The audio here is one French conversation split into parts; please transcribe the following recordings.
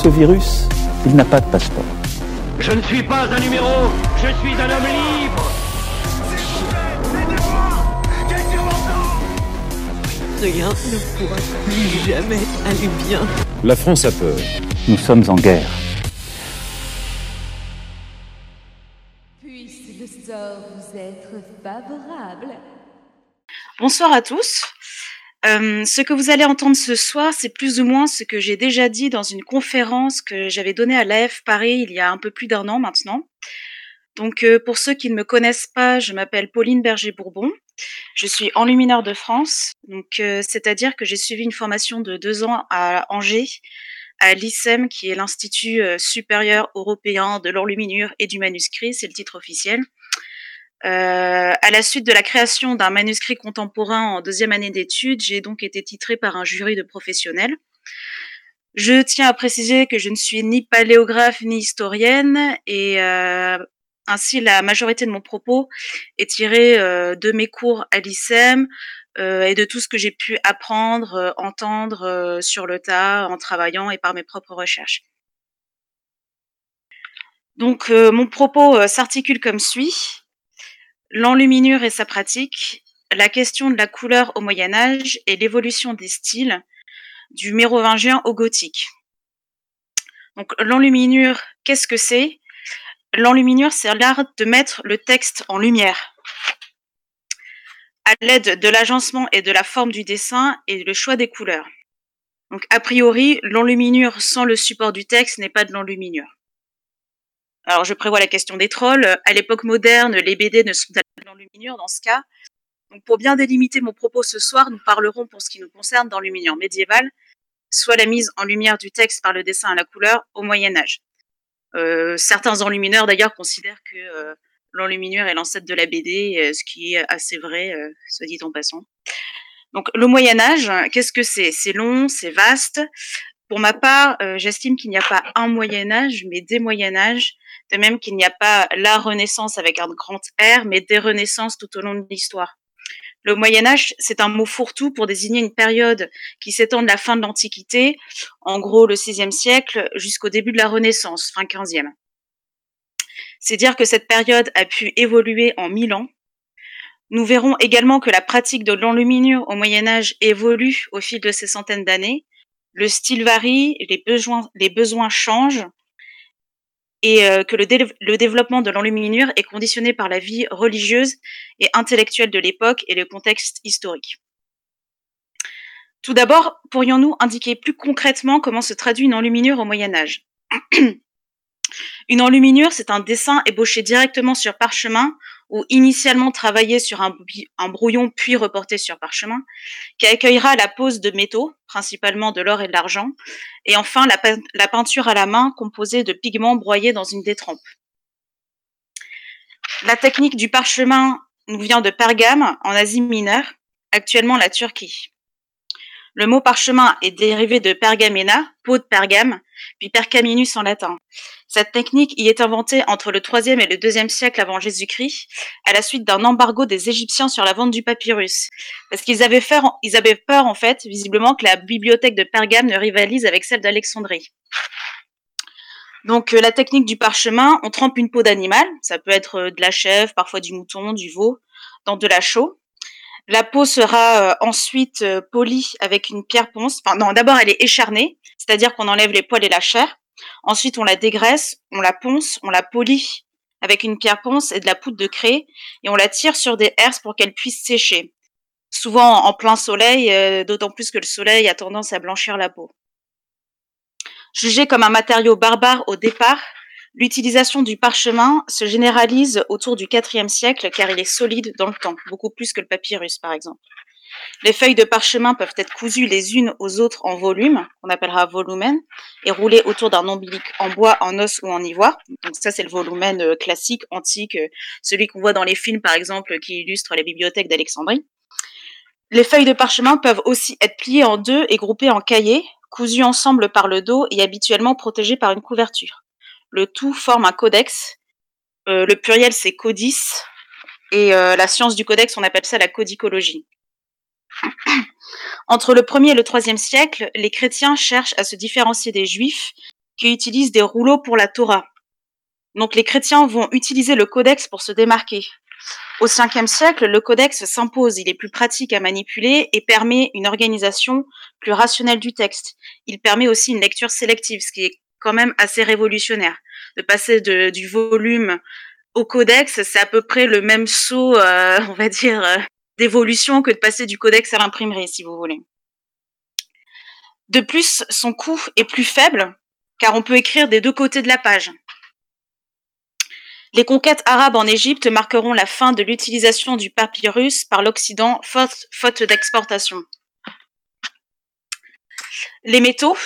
Ce virus, il n'a pas de passeport. Je ne suis pas un numéro, je suis un homme libre. Rien ne pourra plus jamais aller bien. La France a peur. Nous sommes en guerre. Puisse le sort vous être favorable. Bonsoir à tous. Euh, ce que vous allez entendre ce soir, c'est plus ou moins ce que j'ai déjà dit dans une conférence que j'avais donnée à l'AF Paris il y a un peu plus d'un an maintenant. Donc, euh, pour ceux qui ne me connaissent pas, je m'appelle Pauline Berger-Bourbon. Je suis enlumineur de France, donc euh, c'est-à-dire que j'ai suivi une formation de deux ans à Angers, à l'ICEM, qui est l'Institut supérieur européen de l'enluminure et du manuscrit, c'est le titre officiel. Euh, à la suite de la création d'un manuscrit contemporain en deuxième année d'études, j'ai donc été titrée par un jury de professionnels. Je tiens à préciser que je ne suis ni paléographe ni historienne et euh, ainsi la majorité de mon propos est tirée euh, de mes cours à l'ICEM euh, et de tout ce que j'ai pu apprendre, entendre sur le tas en travaillant et par mes propres recherches. Donc mon propos s'articule comme suit l'enluminure et sa pratique, la question de la couleur au Moyen Âge et l'évolution des styles du mérovingien au gothique. Donc l'enluminure, qu'est-ce que c'est? L'enluminure, c'est l'art de mettre le texte en lumière à l'aide de l'agencement et de la forme du dessin et le choix des couleurs. Donc a priori, l'enluminure sans le support du texte n'est pas de l'enluminure. Alors, je prévois la question des trolls. À l'époque moderne, les BD ne sont pas de l'enluminure dans ce cas. Donc, pour bien délimiter mon propos ce soir, nous parlerons pour ce qui nous concerne d'enluminure médiévale, soit la mise en lumière du texte par le dessin à la couleur au Moyen Âge. Euh, certains enlumineurs d'ailleurs considèrent que euh, l'enluminure est l'ancêtre de la BD, euh, ce qui est assez vrai, soit dit en passant. Donc, le Moyen Âge, qu'est-ce que c'est? C'est long, c'est vaste. Pour ma part, j'estime qu'il n'y a pas un Moyen Âge, mais des Moyen Âges, de même qu'il n'y a pas la Renaissance avec un grand R, mais des Renaissances tout au long de l'histoire. Le Moyen Âge, c'est un mot fourre-tout pour désigner une période qui s'étend de la fin de l'Antiquité, en gros le VIe siècle, jusqu'au début de la Renaissance, fin 15e. C'est dire que cette période a pu évoluer en mille ans. Nous verrons également que la pratique de l'enluminure au Moyen Âge évolue au fil de ces centaines d'années. Le style varie, les besoins, les besoins changent, et euh, que le, dé le, développement de l'enluminure est conditionné par la vie religieuse et intellectuelle de l'époque et le contexte historique. Tout d'abord, pourrions-nous indiquer plus concrètement comment se traduit une enluminure au Moyen Âge? Une enluminure, c'est un dessin ébauché directement sur parchemin ou initialement travaillé sur un, brouillon puis reporté sur parchemin, qui accueillera la pose de métaux, principalement de l'or et de l'argent, et enfin la, peinture à la main composée de pigments broyés dans une détrempe. La technique du parchemin nous vient de Pergame, en Asie mineure, actuellement la Turquie. Le mot parchemin est dérivé de pergamena, peau de pergame, puis pergaminus en latin. Cette technique y est inventée entre le 3e et le 2e siècle avant Jésus-Christ, à la suite d'un embargo des Égyptiens sur la vente du papyrus. Parce qu'ils avaient, ils avaient peur, en fait, visiblement, que la bibliothèque de Pergame ne rivalise avec celle d'Alexandrie. Donc, euh, la technique du parchemin, on trempe une peau d'animal, ça peut être euh, de la chèvre, parfois du mouton, du veau, dans de la chaux. La peau sera euh, ensuite polie avec une pierre ponce. Enfin, non, d'abord, elle est écharnée, c'est-à-dire qu'on enlève les poils et la chair. Ensuite, on la dégraisse, on la ponce, on la polie avec une pierre ponce et de la poudre de craie, et on la tire sur des herses pour qu'elle puisse sécher. Souvent en plein soleil, euh, d'autant plus que le soleil a tendance à blanchir la peau. Jugé comme un matériau barbare au départ, l'utilisation du parchemin se généralise autour du IVe siècle car il est solide dans le temps, beaucoup plus que le papyrus par exemple. Les feuilles de parchemin peuvent être cousues les unes aux autres en volume, qu'on appellera volumen, et roulées autour d'un ombilic en bois, en os ou en ivoire. Donc ça, c'est le volumen euh, classique, antique, euh, celui qu'on voit dans les films, par exemple, qui illustre la bibliothèque d'Alexandrie. Les feuilles de parchemin peuvent aussi être pliées en deux et groupées en cahiers, cousues ensemble par le dos et habituellement protégées par une couverture. Le tout forme un codex. Euh, le pluriel, c'est codice. Et la science du codex, on appelle ça la codicologie. Entre le 1er et le 3e siècle, les chrétiens cherchent à se différencier des juifs qui utilisent des rouleaux pour la Torah. Donc les chrétiens vont utiliser le codex pour se démarquer. Au 5e siècle, le codex s'impose, il est plus pratique à manipuler et permet une organisation plus rationnelle du texte. Il permet aussi une lecture sélective, ce qui est quand même assez révolutionnaire. De passer du volume au codex, c'est à peu près le même saut, euh, on va dire, euh, d'évolution que de passer du codex à l'imprimerie, si vous voulez. De plus, son coût est plus faible, car on peut écrire des deux côtés de la page. Les conquêtes arabes en Égypte marqueront la fin de l'utilisation du papyrus par l'Occident, faute, faute d'exportation. Les métaux,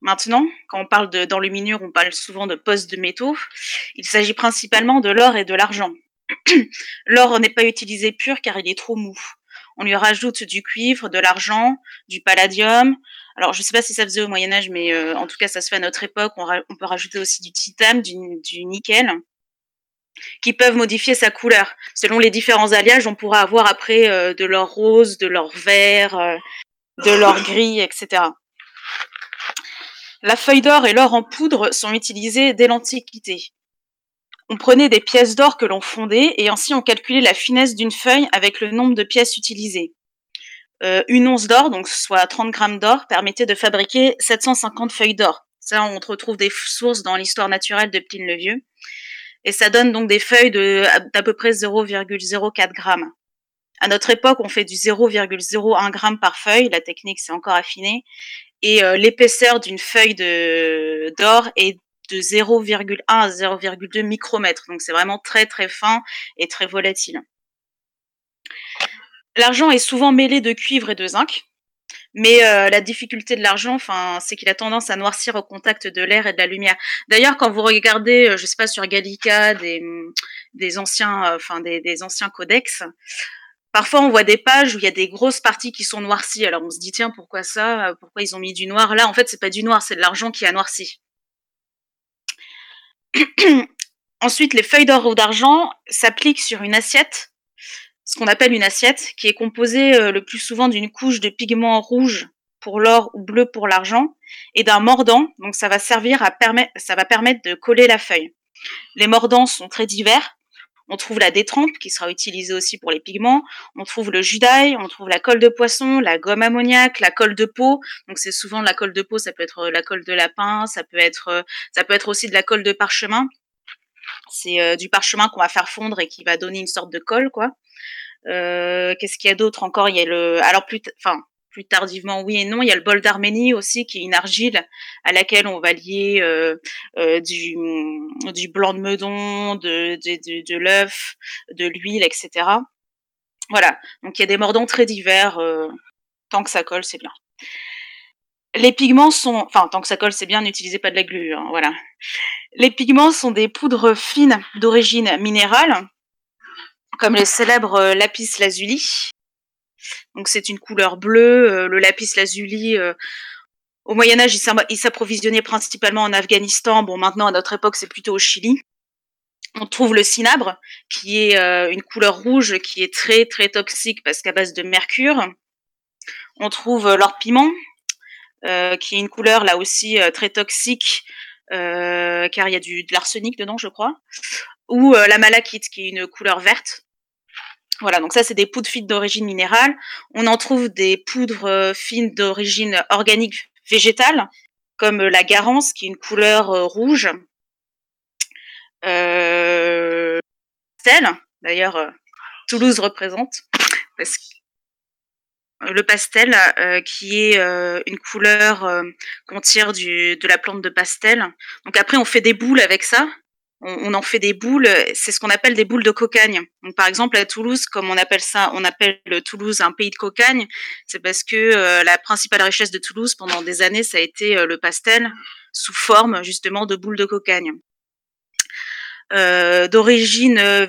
maintenant, quand on parle d'enluminure, on parle souvent de postes de métaux. Il s'agit principalement de l'or et de l'argent. L'or n'est pas utilisé pur car il est trop mou. On lui rajoute du cuivre, de l'argent, du palladium. Alors, je ne sais pas si ça faisait au Moyen Âge, mais euh, en tout cas, ça se fait à notre époque. On, peut rajouter aussi du titane, du, nickel, qui peuvent modifier sa couleur. Selon les différents alliages, on pourra avoir après euh, de l'or rose, de l'or vert, euh, de l'or gris, etc. La feuille d'or et l'or en poudre sont utilisés dès l'Antiquité. On prenait des pièces d'or que l'on fondait et ainsi on calculait la finesse d'une feuille avec le nombre de pièces utilisées. Euh, une once d'or, donc soit 30 grammes d'or, permettait de fabriquer 750 feuilles d'or. Ça, on retrouve des sources dans l'histoire naturelle de Pline le Vieux. Et ça donne donc des feuilles d'à peu près 0,04 grammes. À notre époque, on fait du 0,01 gramme par feuille. La technique s'est encore affinée. Et euh, l'épaisseur d'une feuille d'or est de 0,1 à 0,2 micromètres. Donc c'est vraiment très très fin et très volatile. L'argent est souvent mêlé de cuivre et de zinc. Mais euh, la difficulté de l'argent, c'est qu'il a tendance à noircir au contact de l'air et de la lumière. D'ailleurs, quand vous regardez, euh, je sais pas sur Gallica, des, des anciens, des, des, anciens codex, parfois on voit des pages où il y a des grosses parties qui sont noircies. Alors on se dit tiens pourquoi ça? Pourquoi ils ont mis du noir? Là, en fait, c'est pas du noir, c'est de l'argent qui a noirci. Ensuite, les feuilles d'or ou d'argent s'appliquent sur une assiette, ce qu'on appelle une assiette, qui est composée euh, le plus souvent d'une couche de pigments rouge pour l'or ou bleu pour l'argent, et d'un mordant, donc ça va servir à ça va permettre de coller la feuille. Les mordants sont très divers. On trouve la détrempe qui sera utilisée aussi pour les pigments. On trouve le jus on trouve la colle de poisson, la gomme ammoniaque, la colle de peau. Donc c'est souvent la colle de peau, ça peut être euh, la colle de lapin, ça peut être euh, ça peut être aussi de la colle de parchemin. C'est euh, du parchemin qu'on va faire fondre et qui va donner une sorte de colle quoi. Qu'est-ce qu'il y a d'autre encore? Il y a le alors plus enfin plus tardivement, oui et non. Il y a le bol d'Arménie aussi, qui est une argile à laquelle on va lier euh, euh, du, du, blanc de meudon, de, de, l'œuf, de l'huile, etc. Voilà. Donc il y a des mordants très divers. Euh, tant que ça colle, c'est bien. Les pigments sont, enfin tant que ça colle, c'est bien. N'utilisez pas de la glu. Hein, voilà. Les pigments sont des poudres fines d'origine minérale, comme les célèbres lapis lazuli, donc c'est une couleur bleue. Euh, le lapis lazuli, euh, au Moyen Âge, il s'approvisionnait principalement en Afghanistan. Bon, maintenant à notre époque, c'est plutôt au Chili. On trouve le cinabre, qui est euh, une couleur rouge, qui est très très toxique parce qu'à base de mercure. On trouve l'or piment, qui est une couleur là aussi très toxique, car il y a du, de l'arsenic dedans, je crois. Ou la malachite, qui est une couleur verte, voilà, donc ça c'est des poudres fines d'origine minérale. On en trouve des poudres euh, fines d'origine organique végétale, comme la garance, qui est une couleur rouge. Euh, pastel, d'ailleurs, Toulouse représente, parce le pastel, euh, qui est euh, une couleur euh, qu'on tire du, de la plante de pastel. Donc après, on fait des boules avec ça. On, on en fait des boules. C'est ce qu'on appelle des boules de cocagne. Donc par exemple à Toulouse, comme on appelle ça, on appelle Toulouse un pays de cocagne. C'est parce que la principale richesse de Toulouse pendant des années, ça a été le pastel sous forme justement de boules de cocagne. Euh, d'origine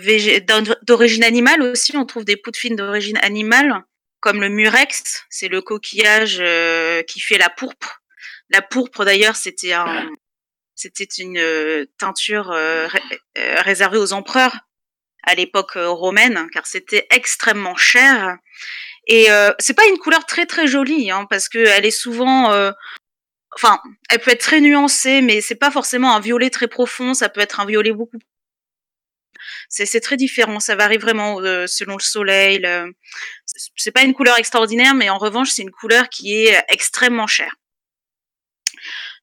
d'origine animale aussi, on trouve des poudres fines d'origine animale comme le murex, c'est le coquillage euh, qui fait la pourpre. La pourpre d'ailleurs, c'était un, c'était une euh, teinture euh, réservée aux empereurs à l'époque romaine, car c'était extrêmement cher. Et c'est pas une couleur très très jolie, hein, parce que elle est souvent, enfin, elle peut être très nuancée, mais c'est pas forcément un violet très profond. Ça peut être un violet beaucoup c'est très différent. Ça varie vraiment euh, selon le soleil. Le... C'est pas une couleur extraordinaire, mais en revanche, c'est une couleur qui est extrêmement chère.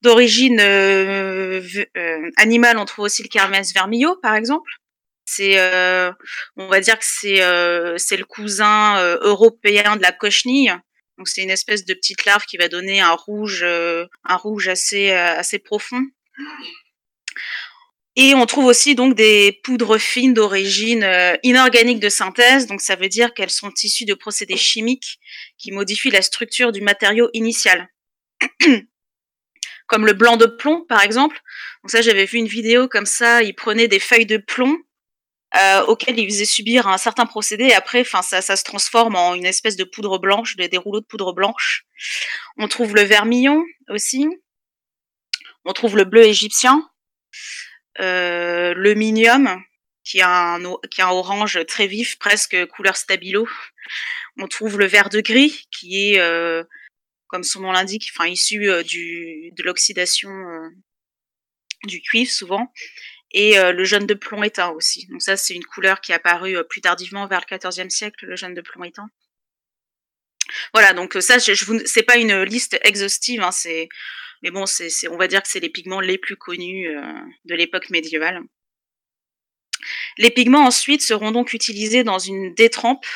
D'origine euh, euh, animale, on trouve aussi le Kermès vermillot, par exemple. C'est, on va dire que c'est le cousin européen de la cochenille. Donc c'est une espèce de petite larve qui va donner un rouge, un rouge assez assez profond. Et on trouve aussi donc des poudres fines d'origine euh, inorganique de synthèse, donc ça veut dire qu'elles sont issues de procédés chimiques qui modifient la structure du matériau initial. comme le blanc de plomb par exemple. Donc ça j'avais vu une vidéo comme ça, ils prenaient des feuilles de plomb euh, auxquelles ils faisaient subir un certain procédé et après enfin ça, ça se transforme en une espèce de poudre blanche, des rouleaux de poudre blanche. On trouve le vermillon aussi. On trouve le bleu égyptien euh, le minium, qui a, un, qui a un orange très vif, presque couleur stabilo. On trouve le vert de gris, qui est, euh, comme son nom l'indique, enfin issu euh, de l'oxydation euh, du cuivre souvent, et euh, le jaune de plomb éteint aussi. Donc ça, c'est une couleur qui est apparue plus tardivement vers le XIVe siècle, le jaune de plomb éteint. Voilà, donc ça, je, je c'est pas une liste exhaustive, hein, c'est mais bon, c'est, on va dire que c'est les pigments les plus connus de l'époque médiévale. Les pigments ensuite seront donc utilisés dans une détrempe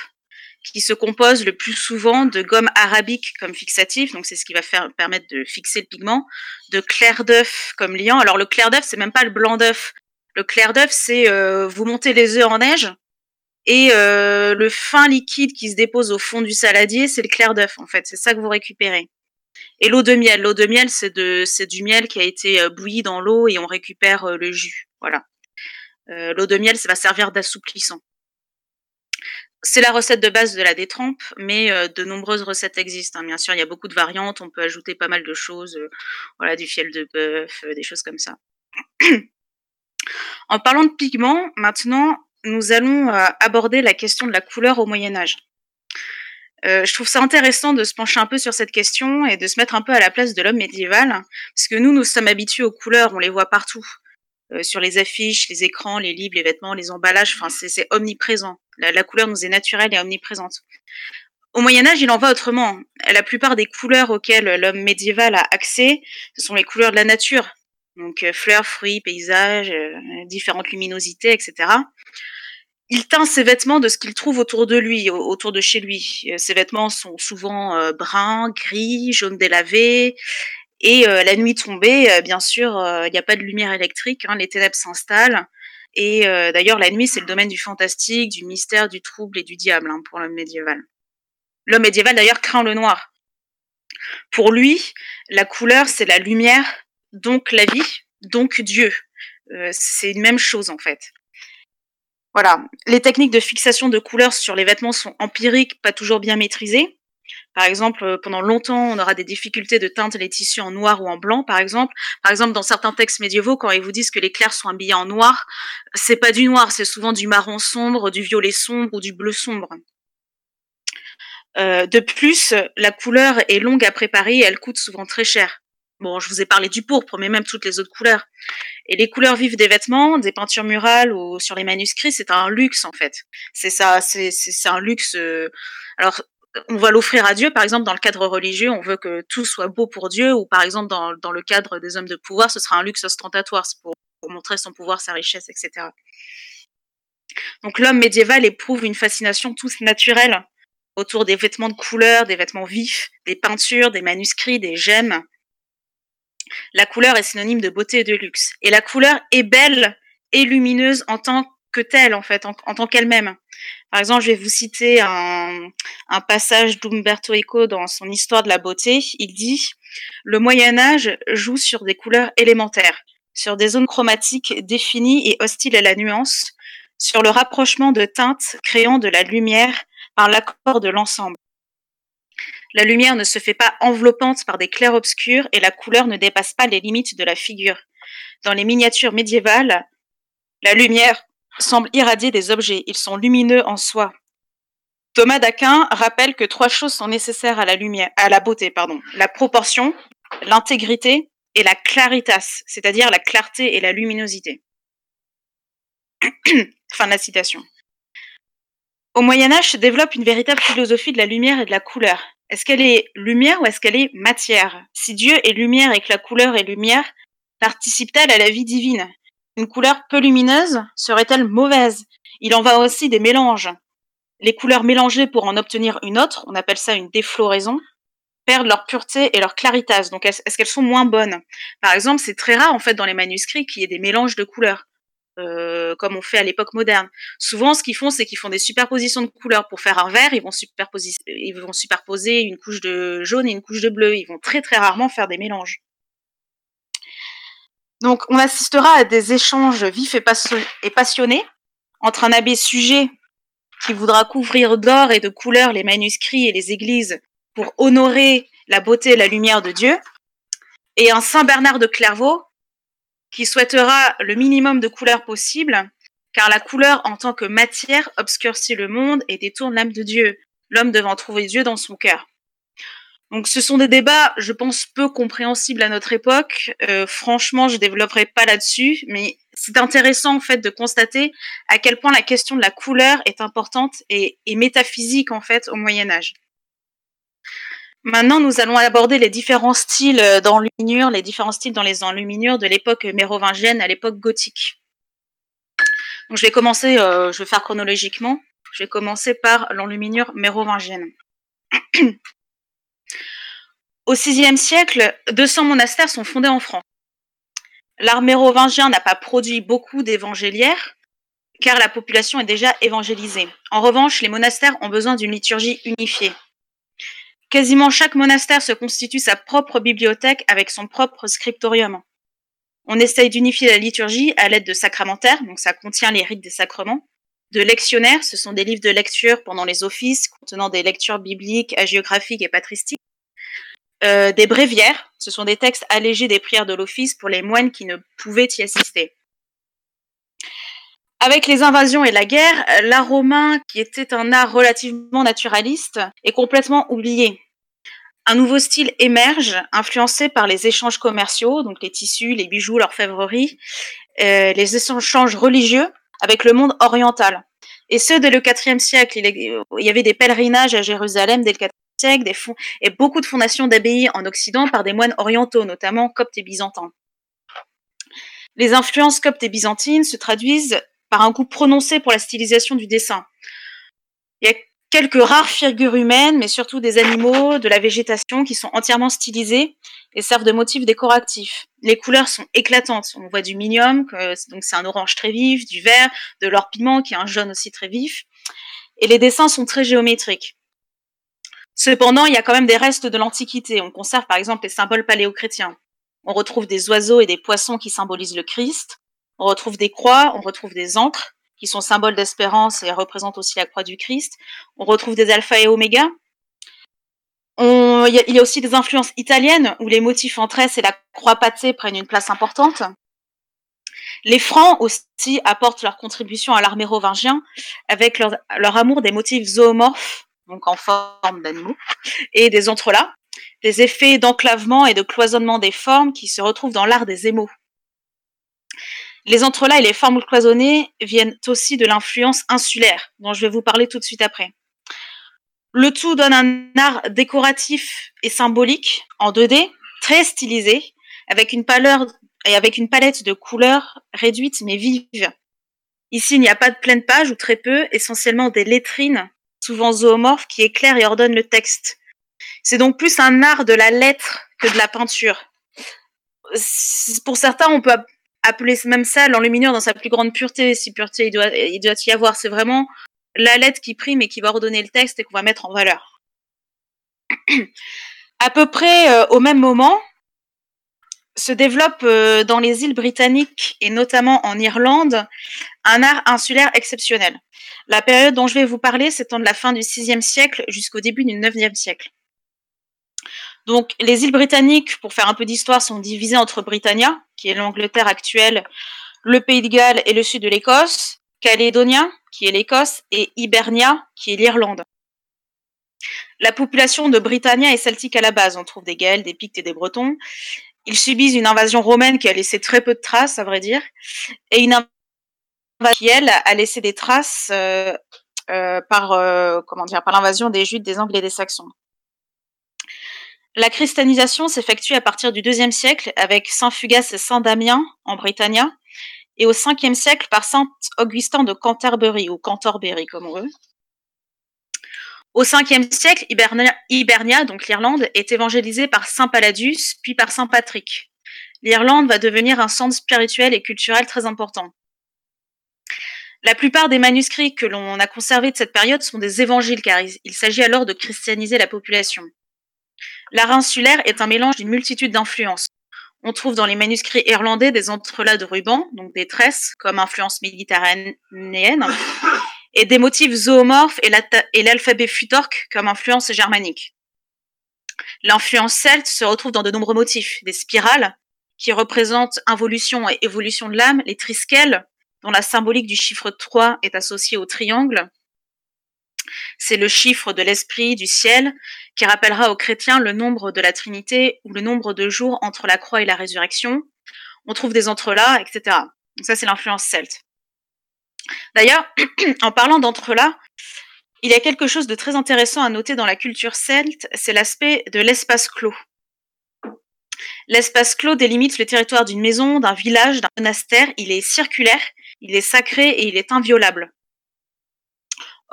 qui se compose le plus souvent de gomme arabique comme fixatif, donc c'est ce qui va faire, permettre de fixer le pigment, de clair d'œuf comme liant. Alors le clair d'œuf, c'est même pas le blanc d'œuf. Le clair d'œuf, c'est euh, vous montez les œufs en neige et euh, le fin liquide qui se dépose au fond du saladier, c'est le clair d'œuf en fait. C'est ça que vous récupérez. Et l'eau de miel, l'eau de miel, c'est de, c'est du miel qui a été euh, bouilli dans l'eau et on récupère euh, le jus. Voilà. Euh, l'eau de miel, ça va servir d'assouplissant. C'est la recette de base de la détrempe, mais de nombreuses recettes existent. Hein. Bien sûr, il y a beaucoup de variantes. On peut ajouter pas mal de choses, voilà, du fiel de bœuf, des choses comme ça. en parlant de pigments, maintenant, nous allons aborder la question de la couleur au Moyen Âge. Euh, je trouve ça intéressant de se pencher un peu sur cette question et de se mettre un peu à la place de l'homme médiéval, parce que nous, nous sommes habitués aux couleurs, on les voit partout, euh, sur les affiches, les écrans, les livres, les vêtements, les emballages, enfin c'est omniprésent. La, couleur nous est naturelle et omniprésente. Au Moyen Âge, il en va autrement. La plupart des couleurs auxquelles l'homme médiéval a accès, ce sont les couleurs de la nature, donc euh, fleurs, fruits, paysages, euh, différentes luminosités, etc il teint ses vêtements de ce qu'il trouve autour de lui, autour de chez lui. Euh, ses vêtements sont souvent bruns, gris, jaunes délavés. Et la nuit tombée, bien sûr, il n'y a pas de lumière électrique, hein, les ténèbres s'installent. Et d'ailleurs, la nuit, c'est le domaine du fantastique, du mystère, du trouble et du diable hein, pour l'homme médiéval. L'homme médiéval, d'ailleurs, craint le noir. Pour lui, la couleur, c'est la lumière, donc la vie, donc Dieu. c'est une même chose, en fait. Voilà. Les techniques de fixation de couleurs sur les vêtements sont empiriques, pas toujours bien maîtrisées. Par exemple, euh, pendant longtemps, on aura des difficultés de teindre les tissus en noir ou en blanc, par exemple. Par exemple, dans certains textes médiévaux, quand ils vous disent que les clairs sont habillés en noir, c'est pas du noir, c'est souvent du marron sombre, du violet sombre ou du bleu sombre. Euh, de plus, la couleur est longue à préparer et elle coûte souvent très cher. Bon, je vous ai parlé du pourpre, mais même toutes les autres couleurs. Et les couleurs vives des vêtements, des peintures murales ou sur les manuscrits, c'est un luxe en fait. C'est ça, c'est un luxe. Euh, alors on va l'offrir à Dieu, par exemple, dans le cadre religieux, on veut que tout soit beau pour Dieu, ou par exemple, dans, le cadre des hommes de pouvoir, ce sera un luxe ostentatoire pour, pour montrer son pouvoir, sa richesse, etc. Donc l'homme médiéval éprouve une fascination tous naturelle autour des vêtements de couleur, des vêtements vifs, des peintures, des manuscrits, des gemmes. La couleur est synonyme de beauté et de luxe. Et la couleur est belle et lumineuse en tant que telle, en fait, en tant qu'elle-même. Par exemple, je vais vous citer un, passage d'Umberto Eco dans son Histoire de la beauté. Il dit Le Moyen Âge joue sur des couleurs élémentaires, sur des zones chromatiques définies et hostiles à la nuance, sur le rapprochement de teintes créant de la lumière par l'accord de l'ensemble. La lumière ne se fait pas enveloppante par des clairs-obscurs et la couleur ne dépasse pas les limites de la figure. Dans les miniatures médiévales, la lumière semble irradier des objets, ils sont lumineux en soi. Thomas d'Aquin rappelle que trois choses sont nécessaires à la lumière, à la beauté, pardon. La proportion, l'intégrité et la claritas, c'est-à-dire la clarté et la luminosité. fin de la citation. Au Moyen Âge se développe une véritable philosophie de la lumière et de la couleur. Est-ce qu'elle est lumière ou est-ce qu'elle est matière? Si Dieu est lumière et que la couleur est lumière, participe-t-elle à la vie divine? Une couleur peu lumineuse serait-elle mauvaise? Il en va aussi des mélanges. Les couleurs mélangées pour en obtenir une autre, on appelle ça une défloraison, perdent leur pureté et leur claritas. Donc est-ce qu'elles sont moins bonnes? Par exemple, c'est très rare en fait dans les manuscrits qu'il y ait des mélanges de couleurs. Euh, comme on fait à l'époque moderne. Souvent, ce qu'ils font, c'est qu'ils font des superpositions de couleurs. Pour faire un vert, ils vont, superposer, ils vont superposer une couche de jaune et une couche de bleu. Ils vont très très rarement faire des mélanges. Donc, on assistera à des échanges vifs et, passionnés entre un abbé sujet qui voudra couvrir d'or et de couleurs les manuscrits et les églises pour honorer la beauté et la lumière de Dieu, et un Saint Bernard de Clairvaux qui souhaitera le minimum de couleurs possible, car la couleur en tant que matière obscurcit le monde et détourne l'âme de Dieu, l'homme devant trouver Dieu dans son cœur. Donc ce sont des débats, je pense, peu compréhensibles à notre époque. Euh, franchement, je développerai pas là-dessus, mais c'est intéressant en fait de constater à quel point la question de la couleur est importante et, et métaphysique en fait au Moyen Âge. Maintenant, nous allons aborder les différents styles euh, d'enluminure, les différents styles dans les enluminures de l'époque mérovingienne à l'époque gothique. Donc, je vais commencer, euh, je vais faire chronologiquement. Je vais commencer par l'enluminure mérovingienne. Au VIe siècle, 200 monastères sont fondés en France. L'art mérovingien n'a pas produit beaucoup d'évangéliaires, car la population est déjà évangélisée. En revanche, les monastères ont besoin d'une liturgie unifiée. Quasiment chaque monastère se constitue sa propre bibliothèque avec son propre scriptorium. On essaye d'unifier la liturgie à l'aide de sacramentaires, donc ça contient les rites des sacrements, de lectionnaires, ce sont des livres de lecture pendant les offices contenant des lectures bibliques, hagiographiques et patristiques, euh, des bréviaires, ce sont des textes allégés des prières de l'office pour les moines qui ne pouvaient y assister. Avec les invasions et la guerre, l'art romain, qui était un art relativement naturaliste, est complètement oublié. Un nouveau style émerge, influencé par les échanges commerciaux, donc les tissus, les bijoux, l'orfèvrerie, euh, les échanges religieux avec le monde oriental. Et ce, dès le IVe siècle, il y avait des pèlerinages à Jérusalem dès le des fonds, et beaucoup de fondations d'abbayes en Occident par des moines orientaux, notamment coptes et byzantins. Les influences coptes et byzantines se traduisent par un goût prononcé pour la stylisation du dessin. Il y a quelques rares figures humaines, mais surtout des animaux, de la végétation qui sont entièrement stylisées et servent de motifs décoratifs. Les couleurs sont éclatantes. On voit du minium, donc c'est un orange très vif, du vert, de l'or piment qui est un jaune aussi très vif. Et les dessins sont très géométriques. Cependant, il y a quand même des restes de l'Antiquité. On conserve par exemple les symboles paléochrétiens. On retrouve des oiseaux et des poissons qui symbolisent le Christ. On retrouve des croix, on retrouve des encres qui sont symboles d'espérance et représentent aussi la croix du Christ. On retrouve des alpha et oméga. il, y a, aussi des influences italiennes où les motifs en tresse et la croix pâtée prennent une place importante. Les Francs aussi apportent leur contribution à l'art mérovingien avec leur, amour des motifs zoomorphes, donc en forme d'animaux, et des entrelacs, des effets d'enclavement et de cloisonnement des formes qui se retrouvent dans l'art des émaux. Les entrelacs et les formes cloisonnées viennent aussi de l'influence insulaire, dont je vais vous parler tout de suite après. Le tout donne un art décoratif et symbolique en 2D, très stylisé, avec une pâleur et avec une palette de couleurs réduite mais vive. Ici, il n'y a pas de pleine page ou très peu, essentiellement des lettrines, souvent zoomorphes, qui éclairent et ordonnent le texte. C'est donc plus un art de la lettre que de la peinture. Pour certains, on peut appeler même ça l'enluminure dans sa plus grande pureté, si pureté il doit, il doit y avoir. C'est vraiment la lettre qui prime et qui va ordonner le texte et qu'on va mettre en valeur. à peu près euh, au même moment, se développe euh, dans les îles britanniques et notamment en Irlande un art insulaire exceptionnel. La période dont je vais vous parler s'étend de la fin du VIe siècle jusqu'au début du IXe siècle. Donc, les îles britanniques, pour faire un peu d'histoire, sont divisées entre Britannia, qui est l'Angleterre actuelle, le Pays de Galles et le sud de l'Écosse, Calédonia, qui est l'Écosse, et Hibernia, qui est l'Irlande. La population de Britannia est celtique à la base. On trouve des Gaëls, des Pictes et des Bretons. Ils subissent une invasion romaine qui a laissé très peu de traces, à vrai dire, et une qui, elle, a laissé des traces euh, euh, par, euh, comment dire, par l'invasion des Juifs, des Anglais et des Saxons. La christianisation s'effectue à partir du IIe siècle avec Saint Fugas et Saint Damien en Britannia, et au 5e siècle par Saint Augustin de Canterbury, ou Canterbury comme on veut. Au 5e siècle, Hibernia, donc l'Irlande, est évangélisée par Saint Palladius, puis par Saint Patrick. L'Irlande va devenir un centre spirituel et culturel très important. La plupart des manuscrits que l'on a conservés de cette période sont des évangiles, car il s'agit alors de christianiser la population. L'art insulaire est un mélange d'une multitude d'influences. On trouve dans les manuscrits irlandais des entrelacs de rubans, donc des tresses, comme influence méditerranéenne, et des motifs zoomorphes et l'alphabet futorque comme influence germanique. L'influence celte se retrouve dans de nombreux motifs, des spirales, qui représentent involution et évolution de l'âme, les trisquelles, dont la symbolique du chiffre 3 est associée au triangle. C'est le chiffre de l'esprit du ciel qui rappellera aux chrétiens le nombre de la Trinité ou le nombre de jours entre la croix et la résurrection. On trouve des entrelacs, etc. Donc ça, c'est l'influence celte. D'ailleurs, en parlant d'entrelacs, il y a quelque chose de très intéressant à noter dans la culture celte, c'est l'aspect de l'espace clos. L'espace clos délimite le territoire d'une maison, d'un village, d'un monastère. Il est circulaire, il est sacré et il est inviolable.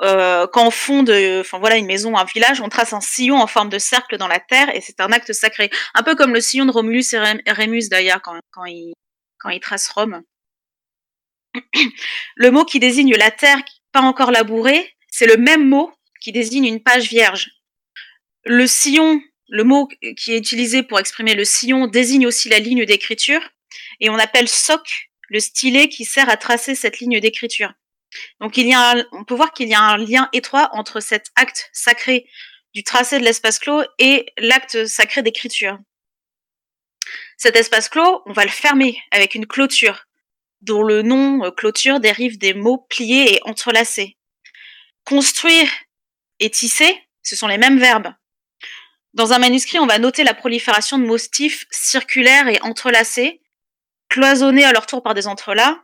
Euh, quand on fonde, enfin voilà, une maison, un village, on trace un sillon en forme de cercle dans la terre et c'est un acte sacré. Un peu comme le sillon de Romulus et Rémus d'ailleurs quand, quand, quand il trace Rome. Le mot qui désigne la terre pas encore labourée, c'est le même mot qui désigne une page vierge. Le sillon, le mot qui est utilisé pour exprimer le sillon, désigne aussi la ligne d'écriture et on appelle soc le stylet qui sert à tracer cette ligne d'écriture. Donc il y a on peut voir qu'il y a un lien étroit entre cet acte sacré du tracé de l'espace clos et l'acte sacré d'écriture. Cet espace clos, on va le fermer avec une clôture, dont le nom euh, clôture dérive des mots pliés et entrelacés. Construire et tisser, ce sont les mêmes verbes. Dans un manuscrit, on va noter la prolifération de motifs circulaires et entrelacés, cloisonnés à leur tour par des entrelacs,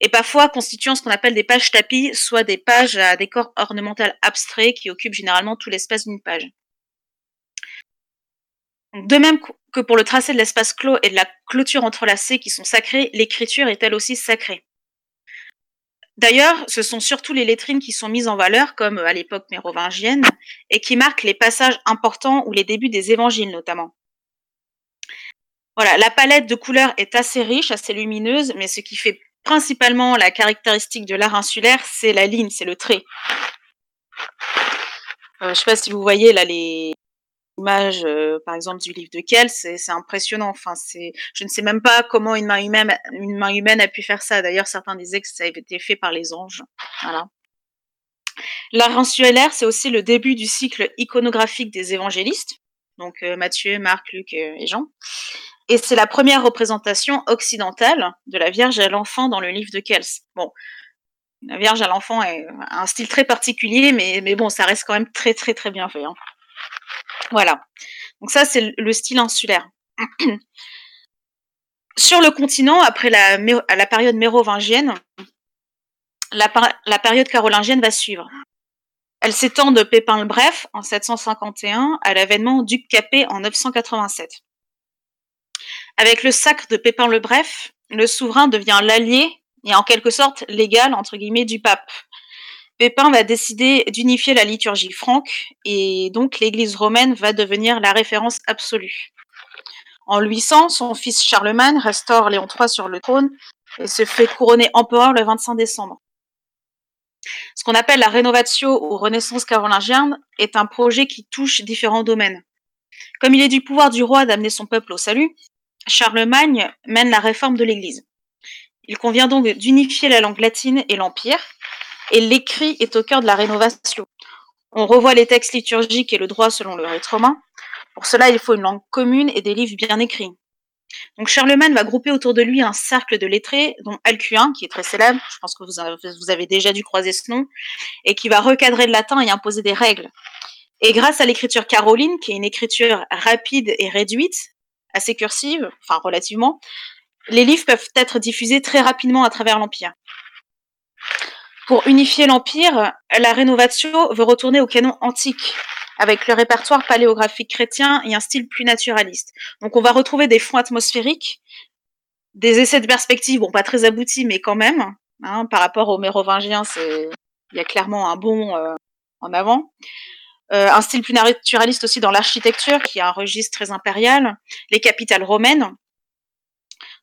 et parfois constituant ce qu'on appelle des pages tapis, soit des pages à décor ornemental abstrait qui occupent généralement tout l'espace d'une page. De même que pour le tracé de l'espace clos et de la clôture entrelacée qui sont sacrées, l'écriture est elle aussi sacrée. D'ailleurs, ce sont surtout les lettrines qui sont mises en valeur, comme à l'époque mérovingienne, et qui marquent les passages importants ou les débuts des évangiles notamment. Voilà, la palette de couleurs est assez riche, assez lumineuse, mais ce qui fait principalement la caractéristique de l'art insulaire, c'est la ligne, c'est le trait. Euh, je ne sais pas si vous voyez là les images, euh, par exemple, du livre de Kell, c'est impressionnant. Enfin, c'est, je ne sais même pas comment une main humaine, une main humaine a pu faire ça. D'ailleurs, certains disaient que ça avait été fait par les anges. Voilà. L'art insulaire, c'est aussi le début du cycle iconographique des évangélistes, donc euh, Matthieu, Marc, Luc et Jean. Et c'est la première représentation occidentale de la Vierge à l'enfant dans le livre de Kels. Bon, la Vierge à l'enfant a un style très particulier, mais, bon, ça reste quand même très très très bien fait. Hein. Voilà. Donc ça, c'est le style insulaire. Sur le continent, après la, période mérovingienne, la, la période carolingienne va suivre. Elle s'étend de Pépin le Bref en 751 à l'avènement du Capet en 987. Avec le sacre de Pépin le Bref, le souverain devient l'allié et en quelque sorte l'égal entre guillemets du pape. Pépin va décider d'unifier la liturgie franque et donc l'Église romaine va devenir la référence absolue. En 800, son fils Charlemagne restaure Léon III sur le trône et se fait couronner empereur le 25 décembre. Ce qu'on appelle la rénovatio ou renaissance carolingienne est un projet qui touche différents domaines. Comme il est du pouvoir du roi d'amener son peuple au salut, Charlemagne mène la réforme de l'Église. Il convient donc d'unifier la langue latine et l'Empire, et l'écrit est au cœur de la rénovation. On revoit les textes liturgiques et le droit selon le rite romain. Pour cela, il faut une langue commune et des livres bien écrits. Donc Charlemagne va grouper autour de lui un cercle de lettrés, dont Alcuin, qui est très célèbre, je pense que vous avez, vous avez déjà dû croiser ce nom, et qui va recadrer le latin et imposer des règles. Et grâce à l'écriture caroline, qui est une écriture rapide et réduite, assez cursive, enfin relativement, les livres peuvent être diffusés très rapidement à travers l'Empire. Pour unifier l'Empire, la Rénovatio veut retourner au canon antique, avec le répertoire paléographique chrétien et un style plus naturaliste. Donc on va retrouver des fonds atmosphériques, des essais de perspective, bon pas très aboutis, mais quand même, hein, par rapport aux mérovingiens, il y a clairement un bon euh, en avant. Euh, un style plus naturaliste aussi dans l'architecture, qui a un registre très impérial, les capitales romaines.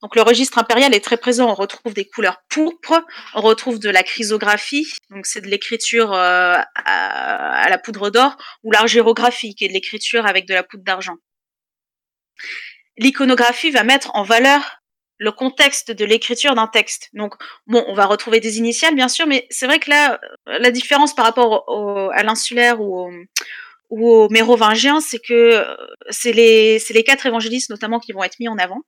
Donc le registre impérial est très présent. On retrouve des couleurs pourpres, on retrouve de la chrysographie, donc c'est de l'écriture euh, à, la poudre d'or, ou l'argérographie, qui est de l'écriture avec de la poudre d'argent. L'iconographie va mettre en valeur le contexte de l'écriture d'un texte. Donc, bon, on va retrouver des initiales, bien sûr, mais c'est vrai que là, la différence par rapport à l'insulaire ou au, mérovingien, c'est que c'est les, quatre évangélistes notamment qui vont être mis en avant.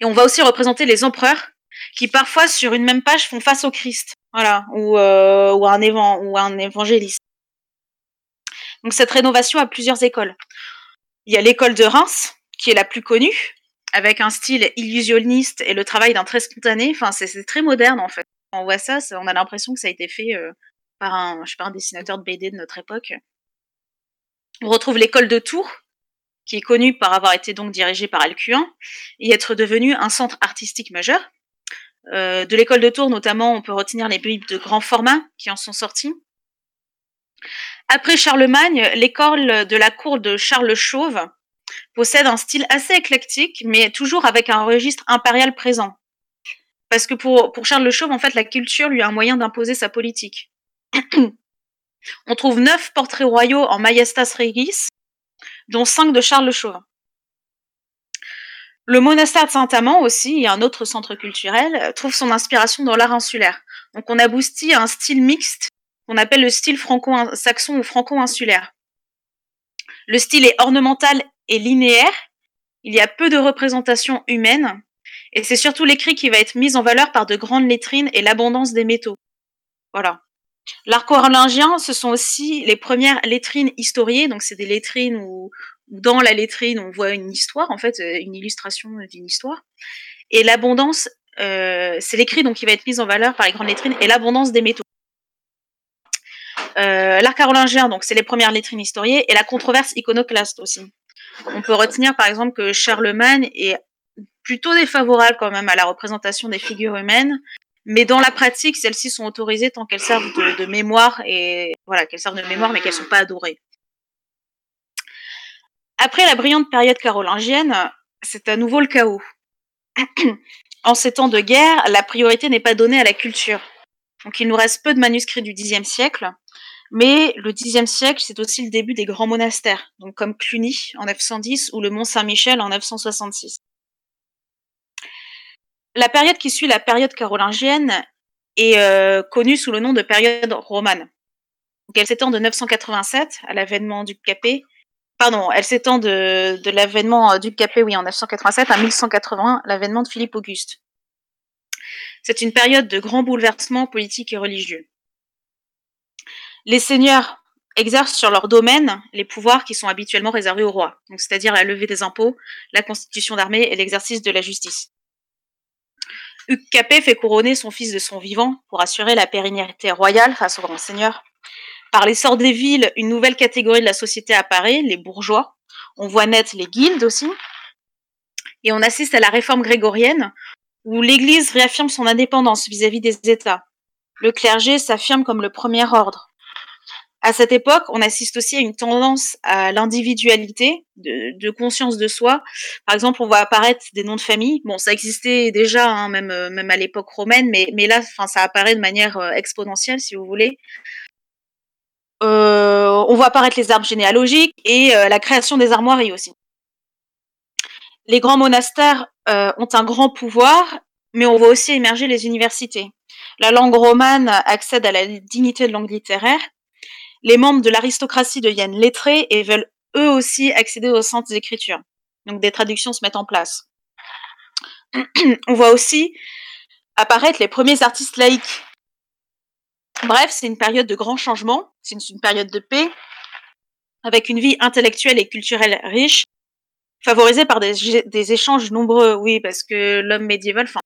Et on va aussi représenter les empereurs qui parfois sur une même page font face au Christ, voilà, ou, euh, un, ou un évangéliste. Donc cette rénovation a plusieurs écoles. Il y a l'école de Reims, qui est la plus connue, avec un style illusionniste et le travail d'un trait spontané. Enfin, c'est très moderne en fait. On voit ça, on a l'impression que ça a été fait euh, par un, je sais pas, un dessinateur de BD de notre époque. On retrouve l'école de Tours, qui est connue par avoir été donc dirigée par Alcuin et être devenue un centre artistique majeur. Euh, de l'école de Tours, notamment, on peut retenir les bibles de grand format qui en sont sortis. Après Charlemagne, l'école de la cour de Charles Chauve possède un style assez éclectique, mais toujours avec un registre impérial présent. Parce que pour, Charles le Chauve, en fait, la culture lui a un moyen d'imposer sa politique. On trouve neuf portraits royaux en Majestas Regis, dont cinq de Charles le Chauve. Le monastère de Saint-Amand aussi, un autre centre culturel, trouve son inspiration dans l'art insulaire. Donc on aboutit à un style mixte qu'on appelle le style franco-saxon ou franco-insulaire. Le style est ornemental et linéaire. Il y a peu de représentation humaine. Et c'est surtout l'écrit qui va être mis en valeur par de grandes lettrines et l'abondance des métaux. Voilà. L'art corallingien, ce sont aussi les premières lettrines historiées. Donc, c'est des lettrines où, dans la lettrine, on voit une histoire, en fait, euh, une illustration d'une histoire. Et l'abondance, euh, c'est l'écrit donc qui va être mis en valeur par les grandes lettrines et l'abondance des métaux. Euh, l'art carolingien, donc c'est les premières lettrines historiées et la controverse iconoclaste aussi. On peut retenir par exemple que Charlemagne est plutôt défavorable quand même à la représentation des figures humaines, mais dans la pratique, celles-ci sont autorisées tant qu'elles servent de, de, mémoire et voilà, qu'elles servent de mémoire, mais qu'elles sont pas adorées. Après la brillante période carolingienne, c'est à nouveau le chaos. en ces temps de guerre, la priorité n'est pas donnée à la culture. Donc il nous reste peu de manuscrits du Xe siècle, mais le Xe siècle, c'est aussi le début des grands monastères, donc comme Cluny en 910 ou le Mont Saint-Michel en 966. La période qui suit la période carolingienne est euh, connue sous le nom de période romane. Donc elle s'étend de 987 à l'avènement du Capet. Pardon, elle s'étend de, l'avènement du Capet, oui, en 987 à 1180, l'avènement de Philippe Auguste. C'est une période de grands bouleversements politiques et religieux. Les seigneurs exercent sur leur domaine les pouvoirs qui sont habituellement réservés au roi, c'est-à-dire la levée des impôts, la constitution d'armée et l'exercice de la justice. Hugues Capet fait couronner son fils de son vivant pour assurer la pérennité royale face au grand seigneur. Par l'essor des villes, une nouvelle catégorie de la société apparaît, les bourgeois. On voit naître les guildes aussi. Et on assiste à la réforme grégorienne, où l'Église réaffirme son indépendance vis-à-vis des États. Le clergé s'affirme comme le premier ordre. À cette époque, on assiste aussi à une tendance à l'individualité, de, conscience de soi. Par exemple, on voit apparaître des noms de famille. Bon, ça existait déjà, hein, même, même à l'époque romaine, mais, mais là, ça apparaît de manière euh, exponentielle, si vous voulez. Euh, on voit apparaître les arbres généalogiques et euh, la création des armoiries aussi. Les grands monastères euh, ont un grand pouvoir, mais on voit aussi émerger les universités. La langue romane accède à la dignité de langue littéraire. Les membres de l'aristocratie deviennent lettrés et veulent eux aussi accéder aux centres d'écriture. Donc des traductions se mettent en place. on voit aussi apparaître les premiers artistes laïcs. Bref, c'est une période de grands changements, c'est une, période de paix, avec une vie intellectuelle et culturelle riche, favorisée par des, échanges nombreux. Oui, parce que l'homme médiéval, enfin,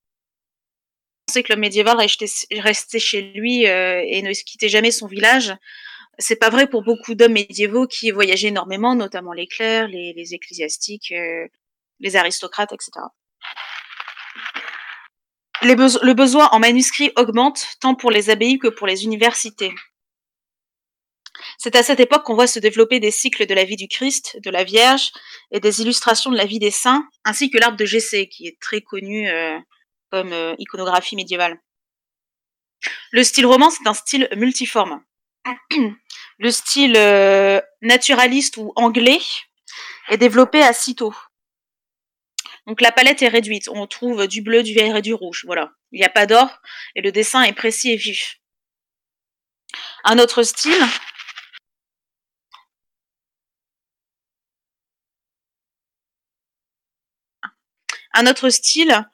on sait que l'homme médiéval restait, restait chez lui euh, et ne quittait jamais son village. C'est pas vrai pour beaucoup d'hommes médiévaux qui voyageaient énormément, notamment les clercs, les, ecclésiastiques, euh, les aristocrates, etc. Le besoin en manuscrits augmente tant pour les abbayes que pour les universités. C'est à cette époque qu'on voit se développer des cycles de la vie du Christ, de la Vierge et des illustrations de la vie des saints, ainsi que l'arbre de Gessé, qui est très connu euh, comme euh, iconographie médiévale. Le style roman, c'est un style multiforme. Le style euh, naturaliste ou anglais est développé à Cîteaux. Donc la palette est réduite. On trouve du bleu, du vert et du rouge. Voilà. Il n'y a pas d'or et le dessin est précis et vif. Un autre style. Un autre style.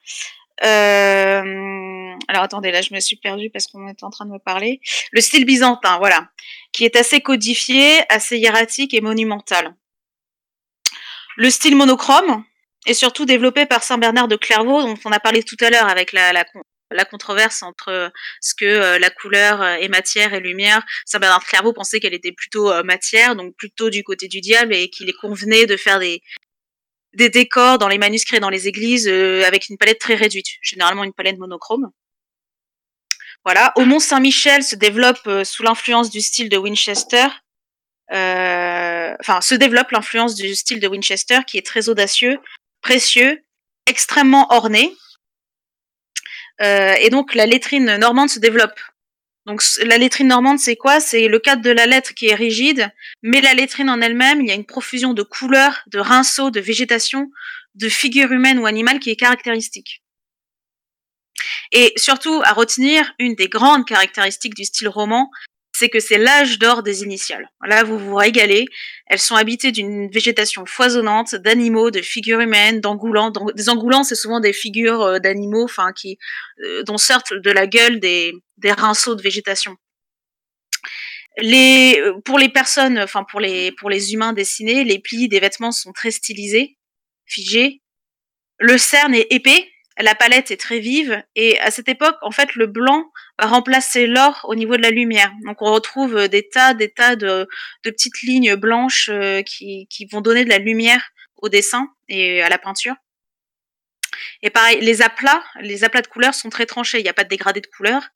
Euh... Alors attendez, là je me suis perdue parce qu'on est en train de me parler. Le style byzantin, voilà, qui est assez codifié, assez hiératique et monumental. Le style monochrome, et surtout développé par Saint Bernard de Clairvaux, dont on a parlé tout à l'heure avec la, controverse entre ce que euh, la couleur est matière et lumière. Saint Bernard de Clairvaux pensait qu'elle était plutôt euh, matière, donc plutôt du côté du diable, et qu'il convenait de faire des, des décors dans les manuscrits dans les églises euh, avec une palette très réduite, généralement une palette monochrome. Au Mont Saint-Michel se développe euh, sous l'influence du style de Winchester, euh, se développe l'influence du style de Winchester qui est très audacieux, précieux, extrêmement orné. Euh, et donc la lettrine normande se développe. Donc la lettrine normande, c'est quoi? C'est le cadre de la lettre qui est rigide, mais la lettrine en elle-même, il y a une profusion de couleurs, de rinceaux, de végétation, de figures humaines ou animales qui est caractéristique. Et surtout, à retenir, une des grandes caractéristiques du style roman, c'est que c'est l'âge d'or des initiales. Là, vous vous régalez. Elles sont habitées d'une végétation foisonnante, d'animaux, de figures humaines, d'engoulants. Des engoulants, c'est souvent des figures euh, d'animaux, enfin, qui, euh, dont sortent de la gueule des, rinceaux de végétation. Euh, pour les personnes, enfin, pour les, pour les humains dessinés, les plis des vêtements sont très stylisés, figés. Le cerne est épais, la palette est très vive et à cette époque, en fait, le blanc va remplacer l'or au niveau de la lumière. Donc on retrouve des tas, des tas de, petites lignes blanches euh, qui, vont donner de la lumière au dessin et à la peinture. Et pareil, les aplats, les aplats de couleurs sont très tranchés. Il n'y a pas de dégradé de couleurs.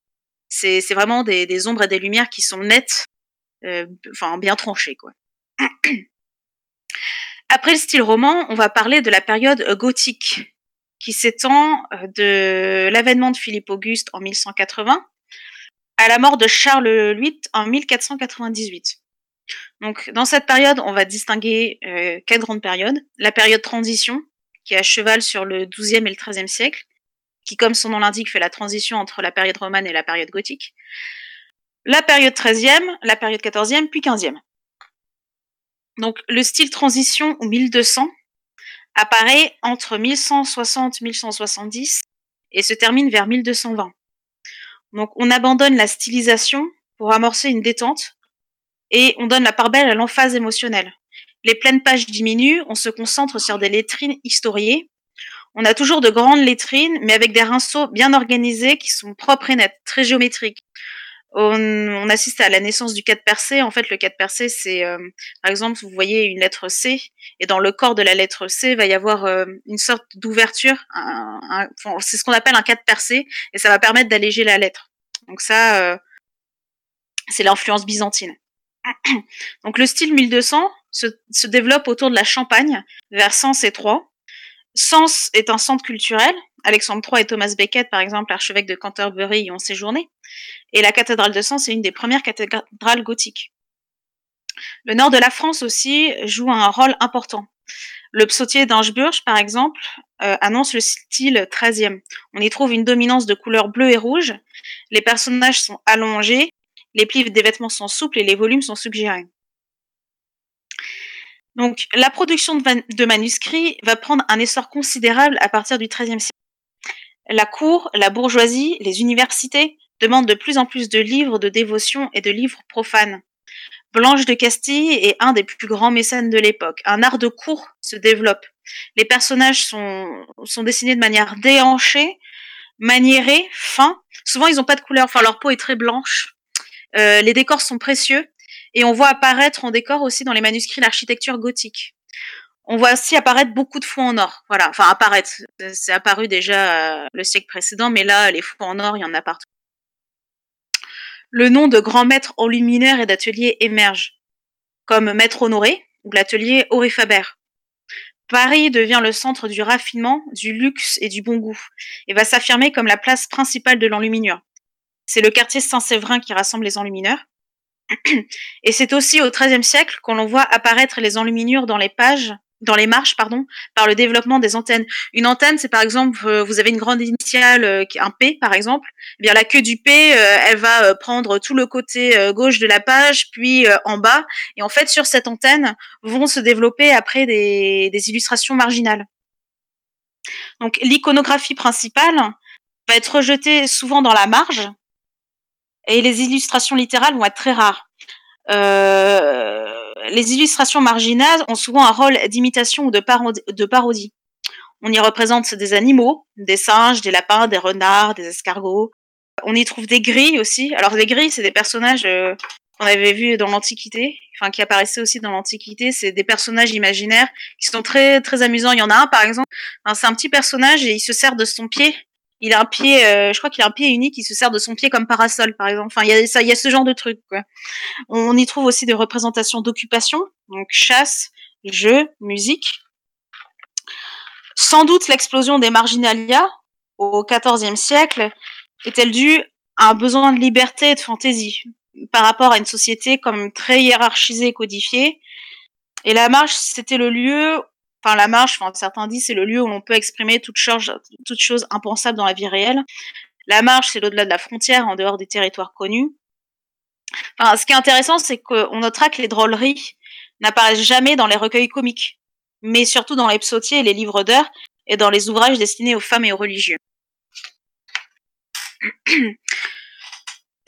C'est vraiment des, ombres et des lumières qui sont nettes, euh, enfin bien tranchées. Après le style roman, on va parler de la période gothique qui s'étend euh, de l'avènement de Philippe Auguste en 1180 à la mort de Charles VIII en 1498. Donc, dans cette période, on va distinguer euh, quatre grandes périodes. La période transition, qui est à cheval sur le XIIe et le XIIIe siècle, qui, comme son nom l'indique, fait la transition entre la période romane et la période gothique. La période XIIIe, la période XIVe, puis XVe. Donc, le style transition ou 1200 apparaît entre 1160-1170 et se termine vers 1220. Donc on abandonne la stylisation pour amorcer une détente et on donne la part belle à l'emphase émotionnelle. Les pleines pages diminuent, on se concentre sur des lettrines historiées. On a toujours de grandes lettrines, mais avec des rinceaux bien organisés qui sont propres et nets, très géométriques. On, assiste à la naissance du 4 percé. En fait, le 4 percé, c'est, euh, par exemple, vous voyez une lettre C, et dans le corps de la lettre C, va y avoir euh, une sorte d'ouverture. c'est ce qu'on appelle un 4 percé, et ça va permettre d'alléger la lettre. Donc ça, euh, c'est l'influence byzantine. Donc le style 1200 se, se, développe autour de la Champagne, vers Sens et Troyes. Sens est un centre culturel. Alexandre III et Thomas Becket, par exemple, archevêque de Canterbury, y ont séjourné. Et la cathédrale de Sens est une des premières cathédrales gothiques. Le nord de la France aussi joue un rôle important. Le psautier d'Angeburge, par exemple, euh, annonce le style 13e. On y trouve une dominance de couleurs bleues et rouges. Les personnages sont allongés, les plis des vêtements sont souples et les volumes sont suggérés. Donc, la production de, manuscrits va prendre un essor considérable à partir du XIIIe siècle. La cour, la bourgeoisie, les universités demandent de plus en plus de livres de dévotion et de livres profanes. Blanche de Castille est un des plus grands mécènes de l'époque. Un art de cour se développe. Les personnages sont, dessinés de manière déhanchée, maniérée, fin. Souvent, ils n'ont pas de couleur. Enfin, leur peau est très blanche. Euh, les décors sont précieux. Et on voit apparaître en décor aussi dans les manuscrits l'architecture gothique. On voit aussi apparaître beaucoup de fonds en or. Voilà, enfin apparaître. C'est apparu déjà euh, le siècle précédent, mais là, les fonds en or, il y en a partout. Le nom de grand maître enlumineur et d'atelier émerge, comme Maître Honoré ou l'atelier Auré Faber. Paris devient le centre du raffinement, du luxe et du bon goût, et va s'affirmer comme la place principale de l'enluminure. C'est le quartier Saint-Séverin qui rassemble les enlumineurs. Et c'est aussi au XIIIe siècle qu'on voit apparaître les enluminures dans les pages, dans les marches, pardon, par le développement des antennes. Une antenne, c'est par exemple, euh, vous avez une grande initiale, euh, un P par exemple. Eh bien, la queue du P, euh, elle va prendre tout le côté gauche de la page, puis en bas. Et en fait, sur cette antenne, vont se développer après des, des illustrations marginales. Donc, l'iconographie principale va être rejetée souvent dans la marge, et les illustrations littérales vont être très rares. Euh, les illustrations marginales ont souvent un rôle d'imitation ou de, parodie. On y représente des animaux, des singes, des lapins, des renards, des escargots. On y trouve des grilles aussi. Alors les grilles, c'est des personnages euh, qu'on avait vus dans l'Antiquité, enfin qui apparaissaient aussi dans l'Antiquité. C'est des personnages imaginaires qui sont très très amusants. Il y en a un par exemple, c'est un petit personnage et il se sert de son pied il a un pied, euh, je crois qu'il a un pied unique, il se sert de son pied comme parasol, par exemple. Enfin, il y a ça, il y a ce genre de truc. Quoi. On y trouve aussi des représentations d'occupation, donc chasse, jeu, musique. Sans doute l'explosion des marginalia au XIVe siècle est-elle due à un besoin de liberté et de fantaisie par rapport à une société comme très hiérarchisée et codifiée? Et la marche, c'était le lieu la marche, certains disent c'est le lieu où l'on peut exprimer toute chose, toute chose impensable dans la vie réelle. La marche, c'est l'au-delà de la frontière, en dehors des territoires connus. Ce qui est intéressant, c'est qu'on notera que les drôleries n'apparaissent jamais dans les recueils comiques, mais surtout dans les psautiers et les livres d'heures, et dans les ouvrages destinés aux femmes et aux religieux.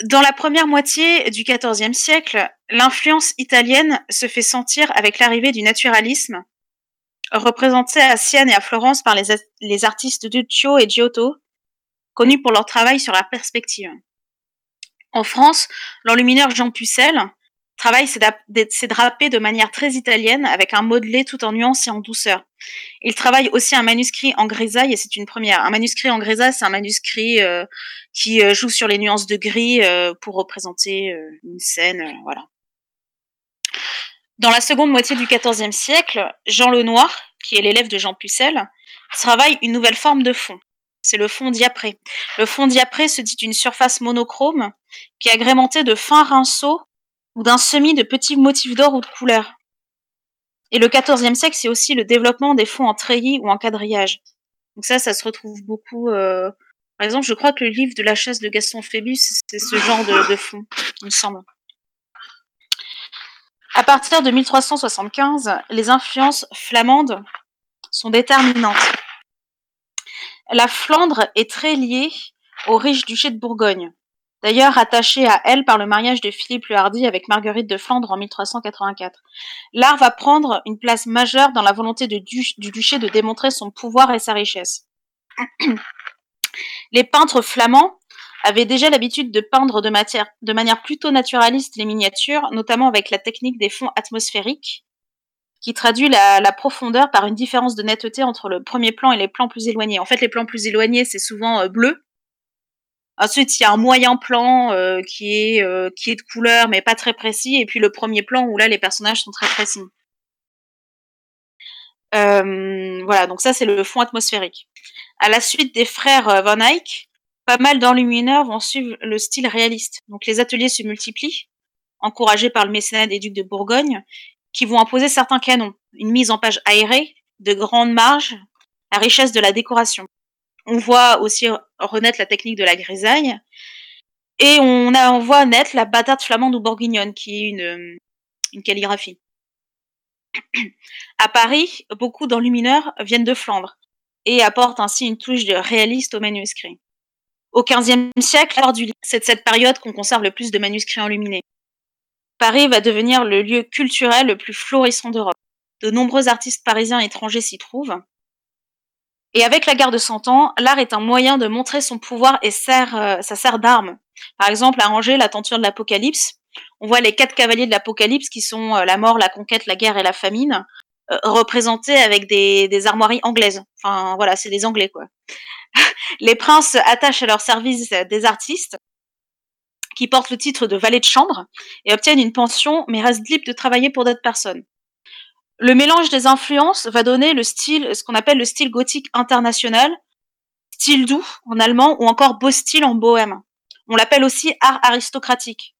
Dans la première moitié du XIVe siècle, l'influence italienne se fait sentir avec l'arrivée du naturalisme, représentés à Sienne et à Florence par les, artistes Duccio et Giotto, connus pour leur travail sur la perspective. En France, l'enlumineur Jean Pucelle travaille s'est drapé de manière très italienne avec un modelé tout en nuances et en douceur. Il travaille aussi un manuscrit en grisaille et c'est une première. Un manuscrit en grisaille, c'est un manuscrit euh, qui euh, joue sur les nuances de gris euh, pour représenter une scène, voilà. Dans la seconde moitié du XIVe siècle, Jean Lenoir, qui est l'élève de Jean Pucelle, travaille une nouvelle forme de fond. C'est le fond diapré. Le fond diapré se dit une surface monochrome qui est agrémentée de fins rinceaux ou d'un semis de petits motifs d'or ou de couleur. Et le XIVe siècle, c'est aussi le développement des fonds en treillis ou en quadrillage. Donc ça, ça se retrouve beaucoup. Euh, par exemple, je crois que le livre de la chasse de Gaston Phébus, c'est ce genre de, de fond, il me semble. À partir de 1375, les influences flamandes sont déterminantes. La Flandre est très liée au riche duché de Bourgogne, d'ailleurs attachée à elle par le mariage de Philippe le Hardy avec Marguerite de Flandre en 1384. L'art va prendre une place majeure dans la volonté du duché de démontrer son pouvoir et sa richesse. Les peintres flamands avaient déjà l'habitude de peindre de, manière plutôt naturaliste les miniatures, notamment avec la technique des fonds atmosphériques, qui traduit la, profondeur par une différence de netteté entre le premier plan et les plans plus éloignés. En fait, les plans plus éloignés, c'est souvent euh, bleu. Ensuite, il y a un moyen plan euh, qui, est, euh, qui est de couleur, mais pas très précis. Et puis le premier plan où là, les personnages sont très précis. Voilà, donc ça, c'est le fond atmosphérique. À la suite des frères Van Eyck, pas mal d'enlumineurs vont suivre le style réaliste. Donc les ateliers se multiplient, encouragés par le mécénat des ducs de Bourgogne, qui vont imposer certains canons, une mise en page aérée, de grandes marges, la richesse de la décoration. On voit aussi renaître la technique de la grisaille, et on, a, voit naître la bâtarde flamande ou bourguignonne, qui est une, une calligraphie. à Paris, beaucoup d'enlumineurs viennent de Flandre et apportent ainsi une touche de réaliste au manuscrit. Au XVe siècle, c'est de cette période qu'on conserve le plus de manuscrits enluminés. Paris va devenir le lieu culturel le plus florissant d'Europe. De nombreux artistes parisiens et étrangers s'y trouvent. Et avec la guerre de Cent Ans, l'art est un moyen de montrer son pouvoir et sert, euh, ça sert d'arme. Par exemple, à Angers, la tenture de l'Apocalypse, on voit les quatre cavaliers de l'Apocalypse qui sont euh, la mort, la conquête, la guerre et la famine, euh, représentés avec des, des, armoiries anglaises. Enfin, voilà, c'est des Anglais, quoi. Les princes attachent à leur service des artistes qui portent le titre de valet de chambre et obtiennent une pension, mais restent libres de travailler pour d'autres personnes. Le mélange des influences va donner le style, ce qu'on appelle le style gothique international, style doux en allemand ou encore beau style en bohème. On l'appelle aussi art aristocratique.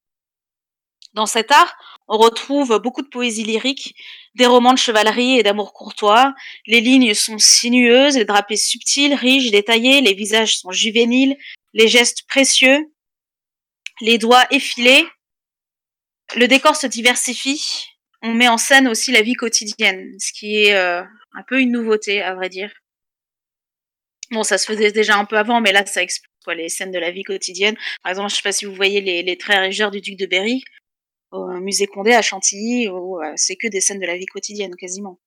Dans cet art, on retrouve beaucoup de poésie lyrique, des romans de chevalerie et d'amour courtois. Les lignes sont sinueuses, les drapés subtils, riches, détaillés, les visages sont juvéniles, les gestes précieux, les doigts effilés. Le décor se diversifie. On met en scène aussi la vie quotidienne, ce qui est euh, un peu une nouveauté, à vrai dire. Bon, ça se faisait déjà un peu avant, mais là, ça explose les scènes de la vie quotidienne. Par exemple, je ne sais pas si vous voyez les, les traits régeurs du duc de Berry au musée Condé à Chantilly, où euh, c'est que des scènes de la vie quotidienne quasiment.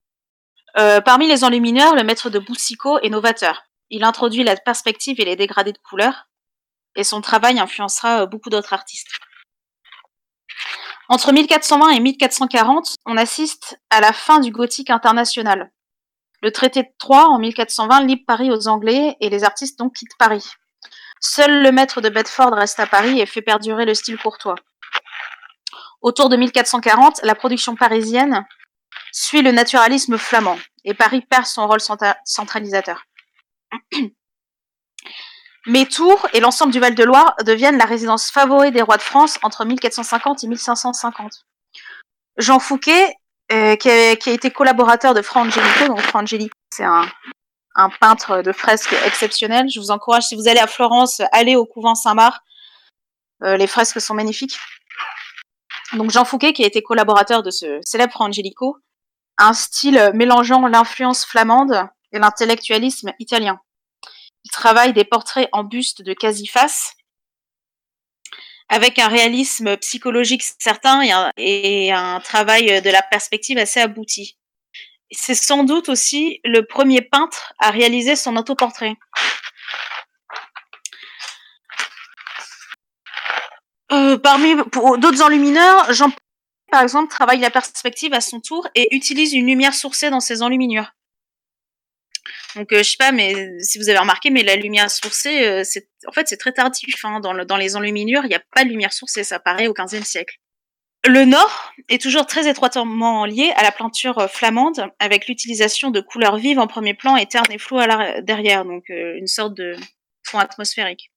Euh, parmi les enlumineurs, le maître de Boussicaut est novateur. Il introduit la perspective et les dégradés de couleurs, et son travail influencera euh, beaucoup d'autres artistes. Entre 1420 et 1440, on assiste à la fin du gothique international. Le traité de Troyes en 1420 libère Paris aux Anglais et les artistes donc quittent Paris. Seul le maître de Bedford reste à Paris et fait perdurer le style courtois. Autour de 1440, la production parisienne suit le naturalisme flamand et Paris perd son rôle centralisateur. Mais Tours et l'ensemble du Val-de-Loire deviennent la résidence favorite des rois de France entre 1450 et 1550. Jean Fouquet, euh, qui, a, été collaborateur de Fra Angelico, donc Fra Angelico, c'est un, un, peintre de fresques exceptionnel. Je vous encourage, si vous allez à Florence, allez au couvent Saint-Marc. Euh, les fresques sont magnifiques. Donc Jean Fouquet, qui a été collaborateur de ce célèbre Angelico, a un style mélangeant l'influence flamande et l'intellectualisme italien. Il travaille des portraits en buste de quasi-face, avec un réalisme psychologique certain et un, et un travail de la perspective assez abouti. C'est sans doute aussi le premier peintre à réaliser son autoportrait. Parmi d'autres enlumineurs, Jean par exemple travaille la perspective à son tour et utilise une lumière sourcée dans ses enluminures. Donc euh, je sais pas, mais si vous avez remarqué, mais la lumière sourcée, euh, en fait c'est très tardif. Hein. Dans, le, dans, les enluminures, il n'y a pas de lumière sourcée, ça apparaît au XVe siècle. Le nord est toujours très étroitement lié à la peinture euh, flamande, avec l'utilisation de couleurs vives en premier plan et ternes et flous à derrière, donc euh, une sorte de fond atmosphérique.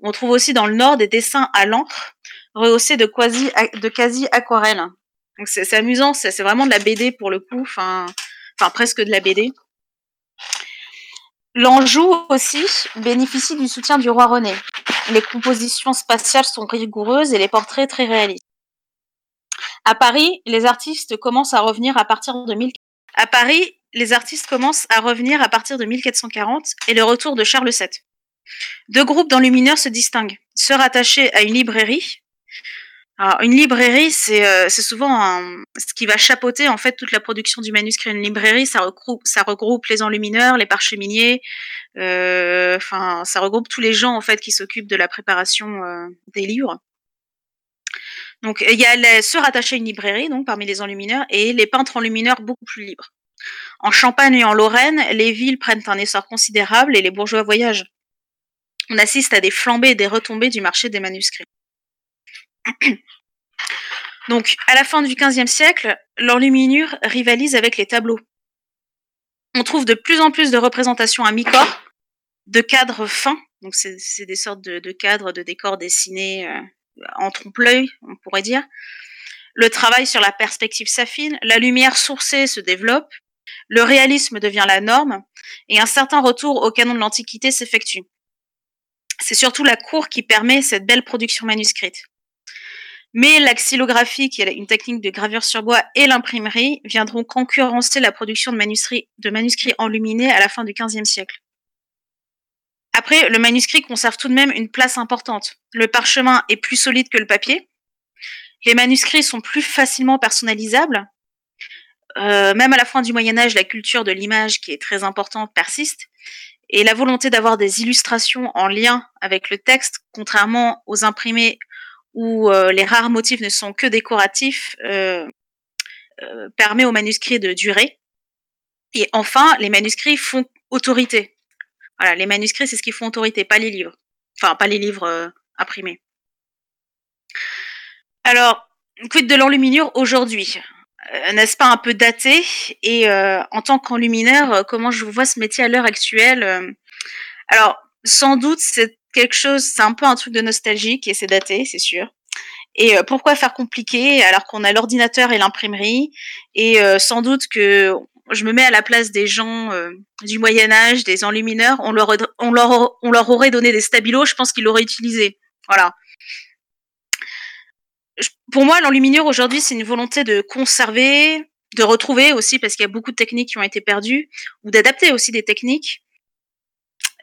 On trouve aussi dans le nord des dessins à l'encre, rehaussés de quasi, de quasi aquarelle. Donc c'est amusant, c'est vraiment de la BD pour le coup, enfin, enfin presque de la BD. L'Anjou aussi bénéficie du soutien du roi René. Les compositions spatiales sont rigoureuses et les portraits très réalistes. À Paris, les artistes commencent à revenir à partir de 1000... À Paris, les artistes commencent à revenir à partir de 1440 et le retour de Charles VII. Deux groupes d'enlumineurs se distinguent. Ceux rattachés à une librairie, une librairie, c'est euh, souvent ce qui va chapeauter en fait toute la production du manuscrit. Une librairie, ça regroupe, ça regroupe les enlumineurs, les parcheminiers, euh, enfin, ça regroupe tous les gens en fait qui s'occupent de la préparation euh, des livres. Donc, il y a les, ceux rattachés à une librairie, donc parmi les enlumineurs, et les peintres enlumineurs beaucoup plus libres. En Champagne et en Lorraine, les villes prennent un essor considérable et les bourgeois voyagent. On assiste à des flambées et des retombées du marché des manuscrits. Donc, à la fin du XVe siècle, l'enluminure rivalise avec les tableaux. On trouve de plus en plus de représentations à mi-corps, de cadres fins, donc c'est des sortes de, de cadres de décors dessinés euh, en trompe-l'œil, on pourrait dire. Le travail sur la perspective s'affine, la lumière sourcée se développe, le réalisme devient la norme, et un certain retour au canon de l'Antiquité s'effectue. C'est surtout la cour qui permet cette belle production manuscrite. Mais la xylographie, qui est une technique de gravure sur bois, et l'imprimerie viendront concurrencer la production de manuscrits, de manuscrits enluminés à la fin du XVe siècle. Après, le manuscrit conserve tout de même une place importante. Le parchemin est plus solide que le papier. Les manuscrits sont plus facilement personnalisables. Euh, même à la fin du Moyen Âge, la culture de l'image, qui est très importante, persiste. Et la volonté d'avoir des illustrations en lien avec le texte, contrairement aux imprimés où euh, les rares motifs ne sont que décoratifs, euh, euh, permet aux manuscrits de durer. Et enfin, les manuscrits font autorité. Voilà, les manuscrits, c'est ce qui font autorité, pas les livres. Enfin, pas les livres imprimés. Alors, quid de l'enluminure aujourd'hui? N'est-ce pas un peu daté Et euh, en tant qu'enlumineur, euh, comment je vois ce métier à l'heure actuelle euh, Alors, sans doute, c'est quelque chose, c'est un peu un truc de nostalgique et c'est daté, c'est sûr. Et euh, pourquoi faire compliqué alors qu'on a l'ordinateur et l'imprimerie Et euh, sans doute que je me mets à la place des gens euh, du Moyen Âge, des enlumineurs, on leur, on, leur, on leur aurait donné des stabilos, je pense qu'ils l'auraient utilisé. Voilà. Pour moi, l'enluminure aujourd'hui, c'est une volonté de conserver, de retrouver aussi, parce qu'il y a beaucoup de techniques qui ont été perdues, ou d'adapter aussi des techniques.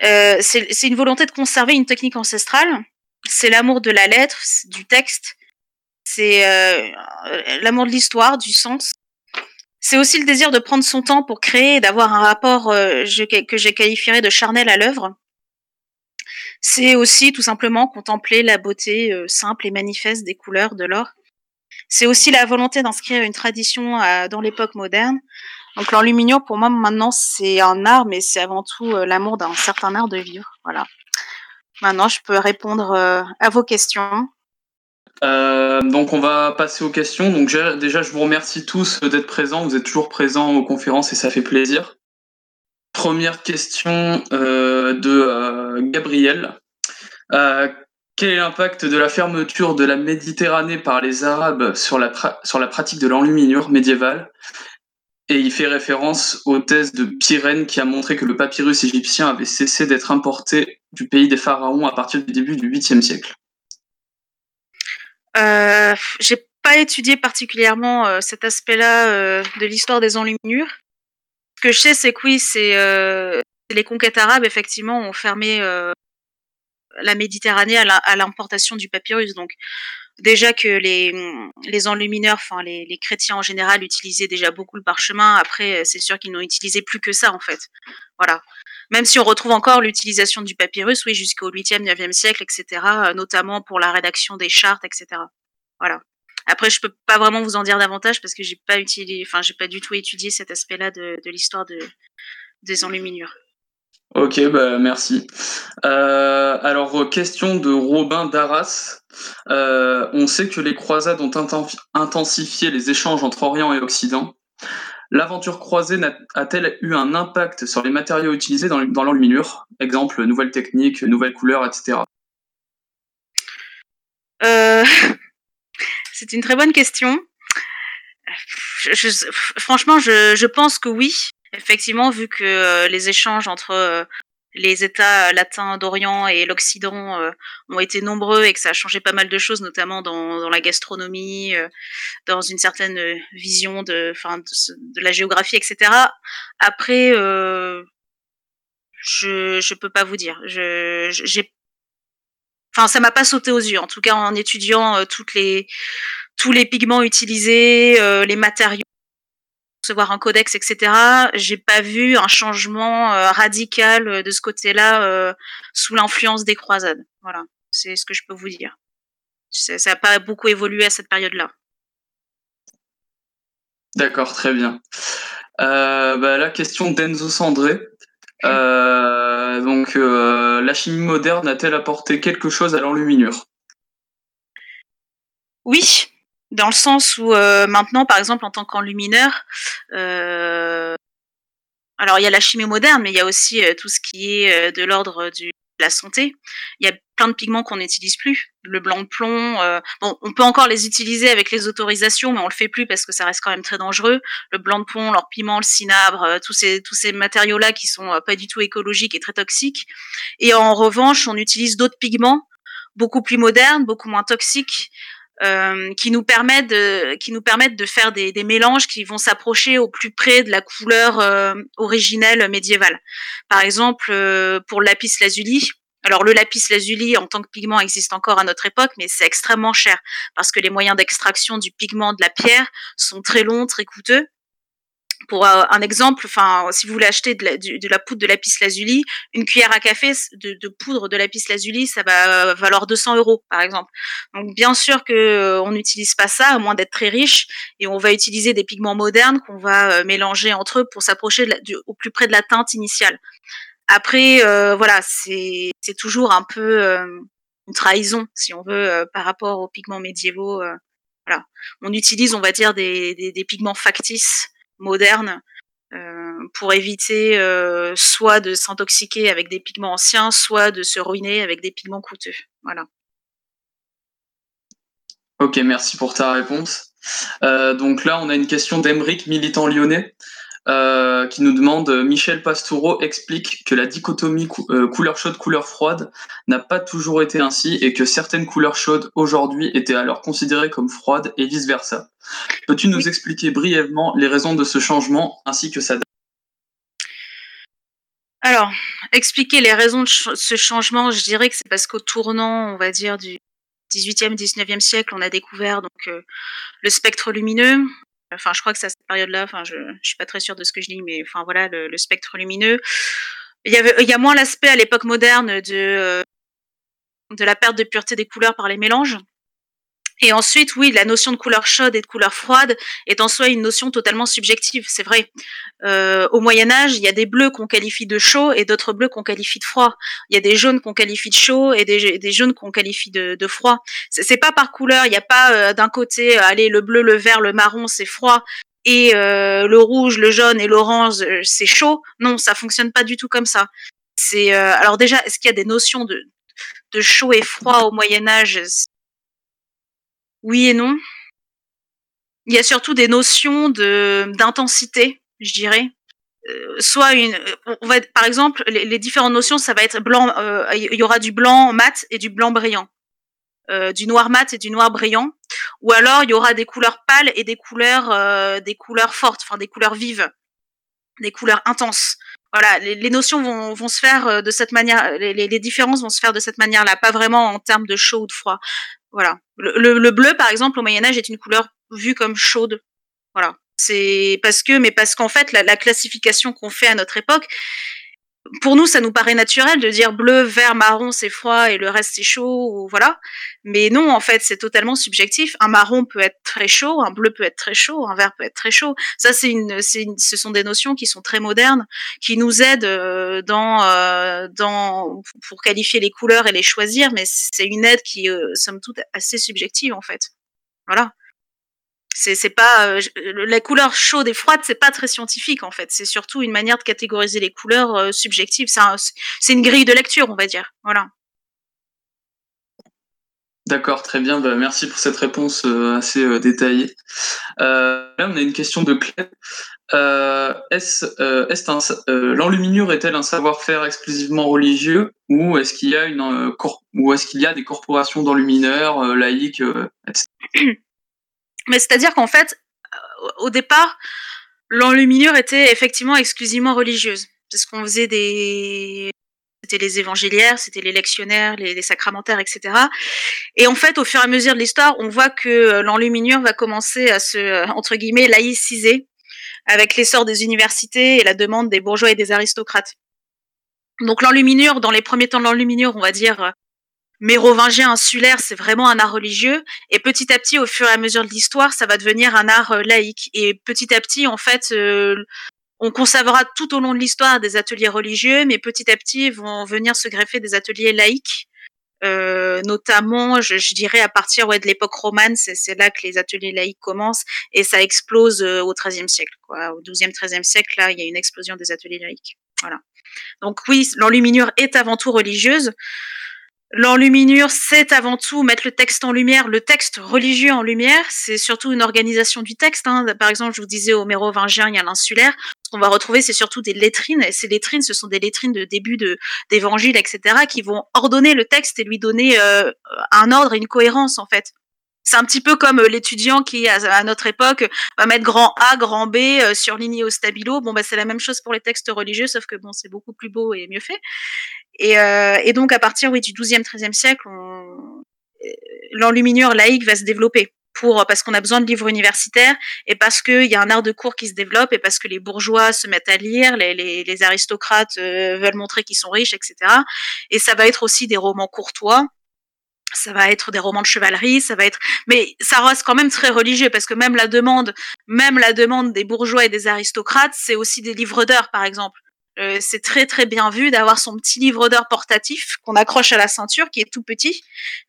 Euh, c'est une volonté de conserver une technique ancestrale. C'est l'amour de la lettre, du texte, c'est euh, l'amour de l'histoire, du sens. C'est aussi le désir de prendre son temps pour créer et d'avoir un rapport euh, je- que j'ai qualifierais de charnel à l'œuvre. C'est aussi tout simplement contempler la beauté euh, simple et manifeste des couleurs de l'or. C'est aussi la volonté d'inscrire une tradition euh, dans l'époque moderne. Donc l'enluminure, pour moi, maintenant, c'est un art, mais c'est avant tout euh, l'amour d'un certain art de vivre. Voilà. Maintenant, je peux répondre euh, à vos questions. Donc on va passer aux questions. Donc déjà, je vous remercie tous d'être présents. Vous êtes toujours présents aux conférences et ça fait plaisir. Première question de Gabriel. Quel est l'impact de la fermeture de la Méditerranée par les Arabes sur la, sur la pratique de l'enluminure médiévale? Et il fait référence aux thèses de Pyrène qui a montré que le papyrus égyptien avait cessé d'être importé du pays des pharaons à partir du début du 8e siècle. Euh, j'ai pas étudié particulièrement euh, cet aspect-là euh, de l'histoire des enluminures. Ce que je sais, c'est que oui, c'est euh, les conquêtes arabes, effectivement, ont fermé la Méditerranée à l'importation du papyrus. Donc, déjà que les, les enlumineurs, enfin les, chrétiens en général, utilisaient déjà beaucoup le parchemin. Après, c'est sûr qu'ils n'ont utilisé plus que ça, en fait. Voilà. Même si on retrouve encore l'utilisation du papyrus, oui, jusqu'au 8e, 9e siècle, etc., euh, notamment pour la rédaction des chartes, etc. Voilà. Après, je peux pas vraiment vous en dire davantage parce que j'ai pas enfin, pas du tout étudié cet aspect-là de, l'histoire de, des enluminures. Ok, bah merci. Euh, alors, euh, question de Robin d'Arras. Euh, on sait que les croisades ont inten- intensifié les échanges entre Orient et Occident. L'aventure croisée a-t-elle eu un impact sur les matériaux utilisés dans, l'enluminure? Exemple, nouvelles techniques, nouvelles couleurs, etc. Euh, c'est une très bonne question. Franchement, je pense que oui. Effectivement, vu que euh, les échanges entre euh, les États latins d'Orient et l'Occident euh, ont été nombreux et que ça a changé pas mal de choses, notamment dans, dans la gastronomie, euh, dans une certaine euh, vision de, enfin, de, la géographie, etc. Après, euh, je je peux pas vous dire. Je- j'ai Enfin, ça m'a pas sauté aux yeux. En tout cas, en étudiant toutes les tous les pigments utilisés, les matériaux recevoir un codex, etc. J'ai pas vu un changement radical de ce côté-là sous l'influence des croisades. Voilà, c'est ce que je peux vous dire. Ça n'a pas beaucoup évolué à cette période-là. D'accord, très bien. Euh, bah, la question d'Enzo Sandré. Euh, donc, euh, la chimie moderne a-t-elle apporté quelque chose à l'enluminure? Oui, dans le sens où maintenant, par exemple, en tant qu'enlumineur, alors il y a la chimie moderne, mais il y a aussi tout ce qui est de l'ordre du la santé. Il y a plein de pigments qu'on n'utilise plus. Le blanc de plomb, euh, bon, on peut encore les utiliser avec les autorisations, mais on le fait plus parce que ça reste quand même très dangereux. Le blanc de plomb, leur piment, le cinabre, euh, tous ces tous ces matériaux-là qui sont euh, pas du tout écologiques et très toxiques. Et en revanche, on utilise d'autres pigments beaucoup plus modernes, beaucoup moins toxiques. Qui nous permettent de, qui nous permettent de faire des, des mélanges qui vont s'approcher au plus près de la couleur originelle médiévale. Par exemple, pour le lapis lazuli, alors le lapis lazuli en tant que pigment existe encore à notre époque, mais c'est extrêmement cher parce que les moyens d'extraction du pigment de la pierre sont très longs, très coûteux. Pour euh, un exemple, enfin, si vous voulez acheter de la, poudre de lapis lazuli, une cuillère à café de, poudre de lapis lazuli, ça va valoir 200 euros, par exemple. Donc, bien sûr que euh, on n'utilise pas ça, à moins d'être très riche, et on va utiliser des pigments modernes qu'on va euh, mélanger entre eux pour s'approcher au plus près de la teinte initiale. Après, euh, voilà, c'est toujours un peu euh, une trahison, si on veut, euh, par rapport aux pigments médiévaux. voilà, on utilise, on va dire, des, pigments factices, modernes, pour éviter soit de s'intoxiquer avec des pigments anciens, soit de se ruiner avec des pigments coûteux. Voilà. Ok, merci pour ta réponse. donc là, on a une question d'Emeric, militant lyonnais. Euh, qui nous demande Michel Pastoureau explique que la dichotomie euh, couleur chaude couleur froide n'a pas toujours été ainsi et que certaines couleurs chaudes aujourd'hui étaient alors considérées comme froides et vice versa. Peux-tu nous expliquer brièvement les raisons de ce changement ainsi que sa date? Alors, expliquer les raisons de ce changement, je dirais que c'est parce qu'au tournant, on va dire du 18e, 19e siècle, on a découvert donc euh, le spectre lumineux, Enfin, je crois que c'est à cette période-là. Enfin, je, je suis pas très sûre de ce que je dis, mais enfin voilà, le, spectre lumineux. Il y avait, il y a moins l'aspect à l'époque moderne de euh, de la perte de pureté des couleurs par les mélanges. Et ensuite, oui, la notion de couleur chaude et de couleur froide est en soi une notion totalement subjective, c'est vrai. Euh, au Moyen Âge, il y a des bleus qu'on qualifie de chaud et d'autres bleus qu'on qualifie de froid. Il y a des jaunes qu'on qualifie de chaud et des, jaunes qu'on qualifie de, froid. C'est pas par couleur, il n'y a pas euh, d'un côté, euh, allez, le bleu, le vert, le marron, c'est froid, et euh, le rouge, le jaune et l'orange, euh, c'est chaud. Non, ça fonctionne pas du tout comme ça. C'est alors déjà, est-ce qu'il y a des notions de chaud et froid au Moyen Âge? Oui et non. Il y a surtout des notions de d'intensité, je dirais. Euh, soit une, on va par exemple, les, différentes notions, ça va être blanc. Euh, il y aura du blanc mat et du blanc brillant, euh, du noir mat et du noir brillant, ou alors il y aura des couleurs pâles et des couleurs, des couleurs fortes, enfin des couleurs vives, des couleurs intenses. Voilà, les, notions vont, vont, se faire de cette manière, les, les, différences vont se faire de cette manière-là, pas vraiment en termes de chaud ou de froid. Voilà. Le, le, bleu, par exemple, au Moyen Âge, est une couleur vue comme chaude. Voilà. C'est parce que, mais parce qu'en fait, la, la classification qu'on fait à notre époque, pour nous, ça nous paraît naturel de dire bleu, vert, marron, c'est froid et le reste c'est chaud, ou voilà. Mais non, en fait, c'est totalement subjectif. Un marron peut être très chaud, un bleu peut être très chaud, un vert peut être très chaud. Ça, c'est une, c'est ce sont des notions qui sont très modernes, qui nous aident euh, dans, euh, dans, pour qualifier les couleurs et les choisir, mais c'est une aide qui, euh, somme toute, assez subjective en fait. Voilà. C'est pas euh, la couleur chaude et froide, c'est pas très scientifique en fait. C'est surtout une manière de catégoriser les couleurs euh, subjectives. C'est une grille de lecture, on va dire. Voilà. D'accord, très bien. Bah, merci pour cette réponse euh, assez détaillée. là, on a une question de Claire. est-ce est l'enluminure est-elle un savoir-faire exclusivement religieux ou est-ce qu'il y a une ou est-ce qu'il y a des corporations d'enlumineurs laïques, etc. Mais c'est-à-dire qu'en fait, au départ, l'enluminure était effectivement exclusivement religieuse, parce qu'on faisait des c'était les évangéliaires, c'était les lectionnaires, les, les, sacramentaires, etc. Et en fait, au fur et à mesure de l'histoire, on voit que l'enluminure va commencer à se, entre guillemets, laïciser avec l'essor des universités et la demande des bourgeois et des aristocrates. Donc l'enluminure, dans les premiers temps de l'enluminure, on va dire mérovingien insulaire, c'est vraiment un art religieux. Et petit à petit, au fur et à mesure de l'histoire, ça va devenir un art euh, laïque. Et petit à petit, en fait, euh, on conservera tout au long de l'histoire des ateliers religieux, mais petit à petit vont venir se greffer des ateliers laïques. Euh, notamment, je, dirais à partir ouais, de l'époque romane, c'est là que les ateliers laïques commencent et ça explose euh, au XIIIe siècle. Quoi. Au XIIe, XIIIe siècle, là, il y a une explosion des ateliers laïques. Voilà. Donc oui, l'enluminure est avant tout religieuse. L'enluminure, c'est avant tout mettre le texte en lumière, le texte religieux en lumière. C'est surtout une organisation du texte. Hein. Par exemple, je vous disais au mérovingien, il y a l'insulaire. Ce qu'on va retrouver, c'est surtout des lettrines. Et ces lettrines, ce sont des lettrines de début de d'évangile, etc., qui vont ordonner le texte et lui donner euh, un ordre et une cohérence, en fait. C'est un petit peu comme euh, l'étudiant qui, à, notre époque, va mettre grand A, grand B, euh, surligné au stabilo. Bon, bah, c'est la même chose pour les textes religieux, sauf que bon, c'est beaucoup plus beau et mieux fait. Et, euh, et donc, à partir oui, du XIIe, XIIIe siècle, on... l'enluminure laïque va se développer. Pour, parce qu'on a besoin de livres universitaires et parce qu'il y a un art de cours qui se développe et parce que les bourgeois se mettent à lire, les, les, les aristocrates euh, veulent montrer qu'ils sont riches, etc. Et ça va être aussi des romans courtois, ça va être des romans de chevalerie, ça va être, mais ça reste quand même très religieux parce que même la demande, même la demande des bourgeois et des aristocrates, c'est aussi des livres d'heures, par exemple. Euh, c'est très très bien vu d'avoir son petit livre d'heures portatif qu'on accroche à la ceinture, qui est tout petit.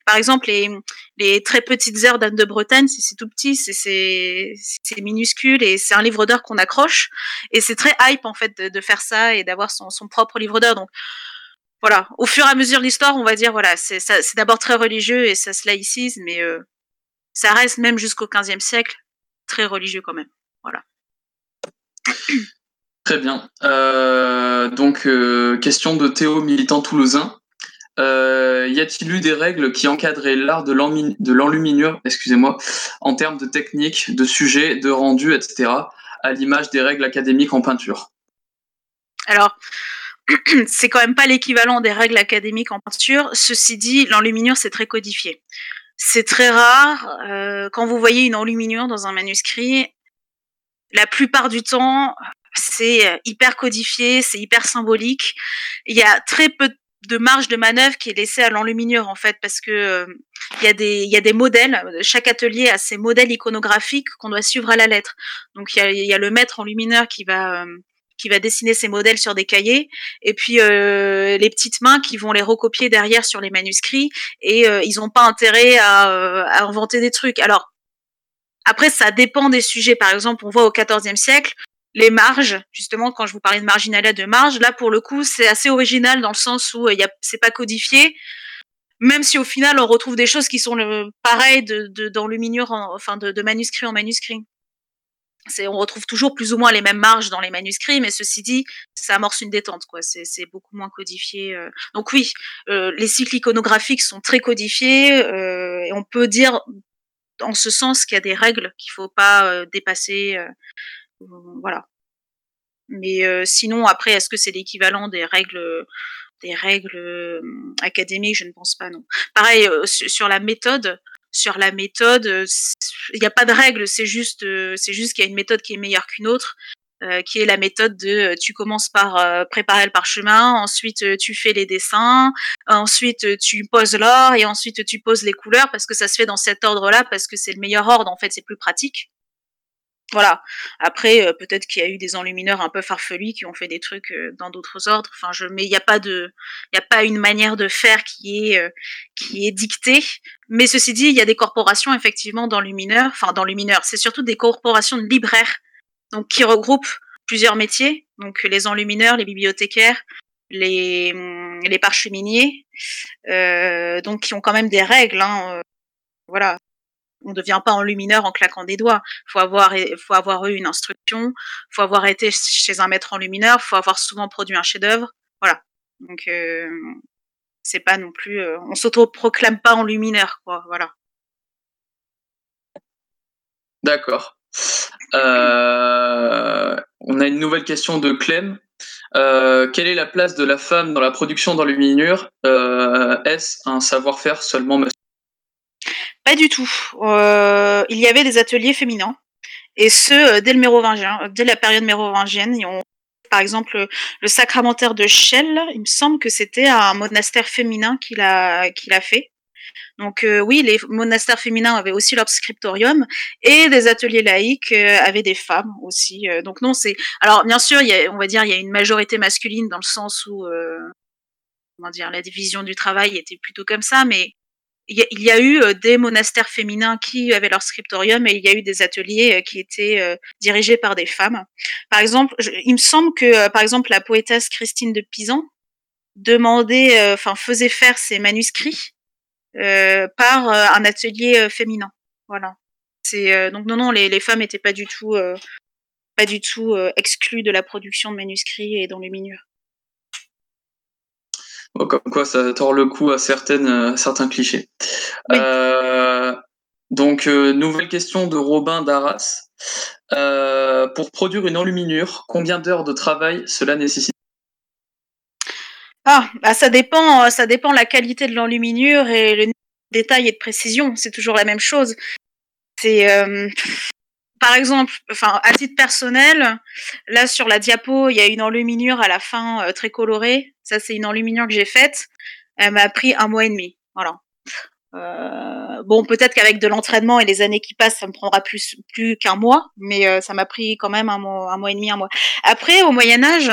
Par exemple, les, les très petites heures d'Anne de Bretagne, c'est tout petit, c'est minuscule et c'est un livre d'heures qu'on accroche. Et c'est très hype en fait de, de faire ça et d'avoir son, son propre livre d'heures. Donc voilà, au fur et à mesure de l'histoire, on va dire voilà, c'est d'abord très religieux et ça se laïcise, mais euh, ça reste même jusqu'au XVe siècle très religieux quand même. Voilà. Très bien. Euh, donc, euh, question de Théo, militant toulousain. Euh, y a-t-il eu des règles qui encadraient l'art de l'enluminure, excusez-moi, en termes de technique, de sujet, de rendu, etc., à l'image des règles académiques en peinture? Alors, c'est quand même pas l'équivalent des règles académiques en peinture. Ceci dit, l'enluminure, c'est très codifié. C'est très rare. Euh, quand vous voyez une enluminure dans un manuscrit, la plupart du temps, c'est euh, hyper codifié, c'est hyper symbolique. Il y a très peu de marge de manœuvre qui est laissée à l'enluminure en fait parce que euh, il y a des il y a des modèles chaque atelier a ses modèles iconographiques qu'on doit suivre à la lettre donc il y a, y a le maître enlumineur qui va euh, qui va dessiner ses modèles sur des cahiers, et puis euh, les petites mains qui vont les recopier derrière sur les manuscrits, et euh, ils n'ont pas intérêt à, euh, à, inventer des trucs. Alors, après, ça dépend des sujets. Par exemple, on voit au XIVe siècle, les marges, justement, quand je vous parlais de marginalia de marge, là, pour le coup, c'est assez original dans le sens où il c'est pas codifié, même si au final, on retrouve des choses qui sont le, pareilles de, dans le enfin, de, de manuscrit en manuscrit on retrouve toujours plus ou moins les mêmes marges dans les manuscrits, mais ceci dit, ça amorce une détente, quoi. C'est, beaucoup moins codifié. Euh. Donc oui, euh, les cycles iconographiques sont très codifiés, euh, et on peut dire, en ce sens, qu'il y a des règles qu'il faut pas dépasser, voilà. Mais sinon, après, est-ce que c'est l'équivalent des règles des règles académiques? Je ne pense pas, non. Pareil sur la méthode sur la méthode, euh, il n'y a pas de règle, c'est juste, euh, c'est juste qu'il y a une méthode qui est meilleure qu'une autre. Euh, qui est la méthode de tu commences par préparer le parchemin, ensuite tu fais les dessins, ensuite tu poses l'or et ensuite tu poses les couleurs parce que ça se fait dans cet ordre-là parce que c'est le meilleur ordre en fait, c'est plus pratique. Voilà. Après, euh, peut-être qu'il y a eu des enlumineurs un peu farfelus qui ont fait des trucs euh, dans d'autres ordres. Enfin, je, mais il n'y a pas de, il a pas une manière de faire qui est, euh, qui est dictée. Mais ceci dit, il y a des corporations effectivement d'enlumineurs, enfin d'enlumineurs. C'est surtout des corporations de libraires, donc qui regroupent plusieurs métiers. Donc les enlumineurs, les bibliothécaires, les, les parcheminiers, donc qui ont quand même des règles. Hein, voilà, on ne devient pas enlumineur en claquant des doigts. Faut avoir, faut avoir eu une instruction, faut avoir été chez un maître enlumineur, faut avoir souvent produit un chef-d'œuvre. Voilà. Donc euh, c'est pas non plus, euh, on s'auto-proclame pas enlumineur, quoi. Voilà. D'accord. Euh, on a une nouvelle question de Clem. Quelle est la place de la femme dans la production d'enluminure Est-ce un savoir-faire seulement masculin Pas du tout. Euh, il y avait des ateliers féminins, et ce euh, dès le mérovingien, dès la période mérovingienne. Et on- par exemple, le sacramentaire de Chelles, il me semble que c'était un monastère féminin qu'il a, qu'il a fait. Donc euh, oui, les monastères féminins avaient aussi leur scriptorium et des ateliers laïques euh, avaient des femmes aussi. euh, donc non, c'est alors bien sûr, y a, on va dire il y a une majorité masculine dans le sens où euh, comment dire la division du travail était plutôt comme ça, mais il y a, eu euh, des monastères féminins qui avaient leur scriptorium et il y a eu des ateliers euh, qui étaient euh, dirigés par des femmes. Par exemple, il me semble que par exemple la poétesse Christine de Pisan demandait, enfin faisait faire ses manuscrits par un atelier féminin. Voilà. C'est donc non non les, les femmes n'étaient pas du tout pas du tout exclues de la production de manuscrits et d'enluminures. Bon, Comme quoi, ça tord le cou à certaines, euh, certains clichés. Euh, donc, euh, nouvelle question de Robin d'Arras. Euh, pour produire une enluminure, combien d'heures de travail cela nécessite? Ah, bah ça dépend, ça dépend de la qualité de l'enluminure et le niveau de détail et de précision. C'est toujours la même chose. C'est, par exemple, enfin, à titre personnel, là sur la diapo, il y a une enluminure à la fin euh, très colorée. Ça, c'est une enluminure que j'ai faite. Elle m'a pris un mois et demi. Voilà. Euh, bon, peut-être qu'avec de l'entraînement et les années qui passent, ça me prendra plus plus qu'un mois, mais euh, ça m'a pris quand même un mois, un mois et demi, un mois. Après, au Moyen Âge,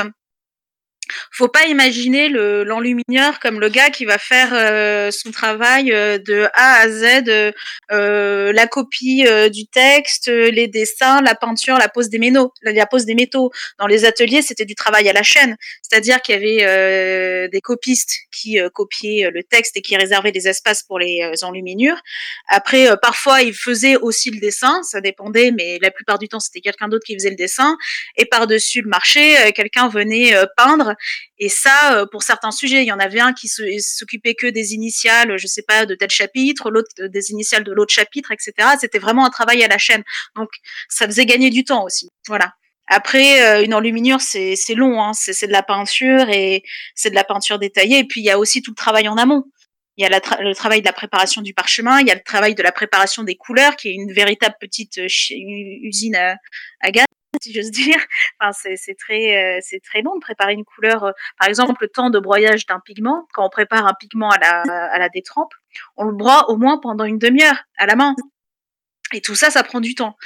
faut pas imaginer le l'enlumineur comme le gars qui va faire euh, son travail euh, de A à Z, euh, euh, la copie euh, du texte, les dessins, la peinture, la pose des métaux. La, la pose des métaux dans les ateliers, c'était du travail à la chaîne, c'est-à-dire qu'il y avait des copistes qui copiaient le texte et qui réservaient des espaces pour les enluminures. Après, parfois, ils faisaient aussi le dessin, ça dépendait, mais la plupart du temps, c'était quelqu'un d'autre qui faisait le dessin. Et par-dessus le marché, quelqu'un venait peindre et ça, euh, pour certains sujets, il y en avait un qui s'occupait que des initiales, je sais pas, de tel chapitre, l'autre euh, des initiales de l'autre chapitre, etc. C'était vraiment un travail à la chaîne. Donc, ça faisait gagner du temps aussi. Voilà. Après, euh, une enluminure, c'est long, hein. c'est de la peinture et c'est de la peinture détaillée. Et puis, il y a aussi tout le travail en amont. Il y a le travail de la préparation du parchemin, il y a le travail de la préparation des couleurs, qui est une véritable petite usine à gaz, si j'ose dire. Euh, c'est très long de préparer une couleur. euh, Par exemple, le temps de broyage d'un pigment, quand on prépare un pigment à la, détrempe, on le broie au moins pendant une demi-heure à la main. Et tout ça, ça prend du temps.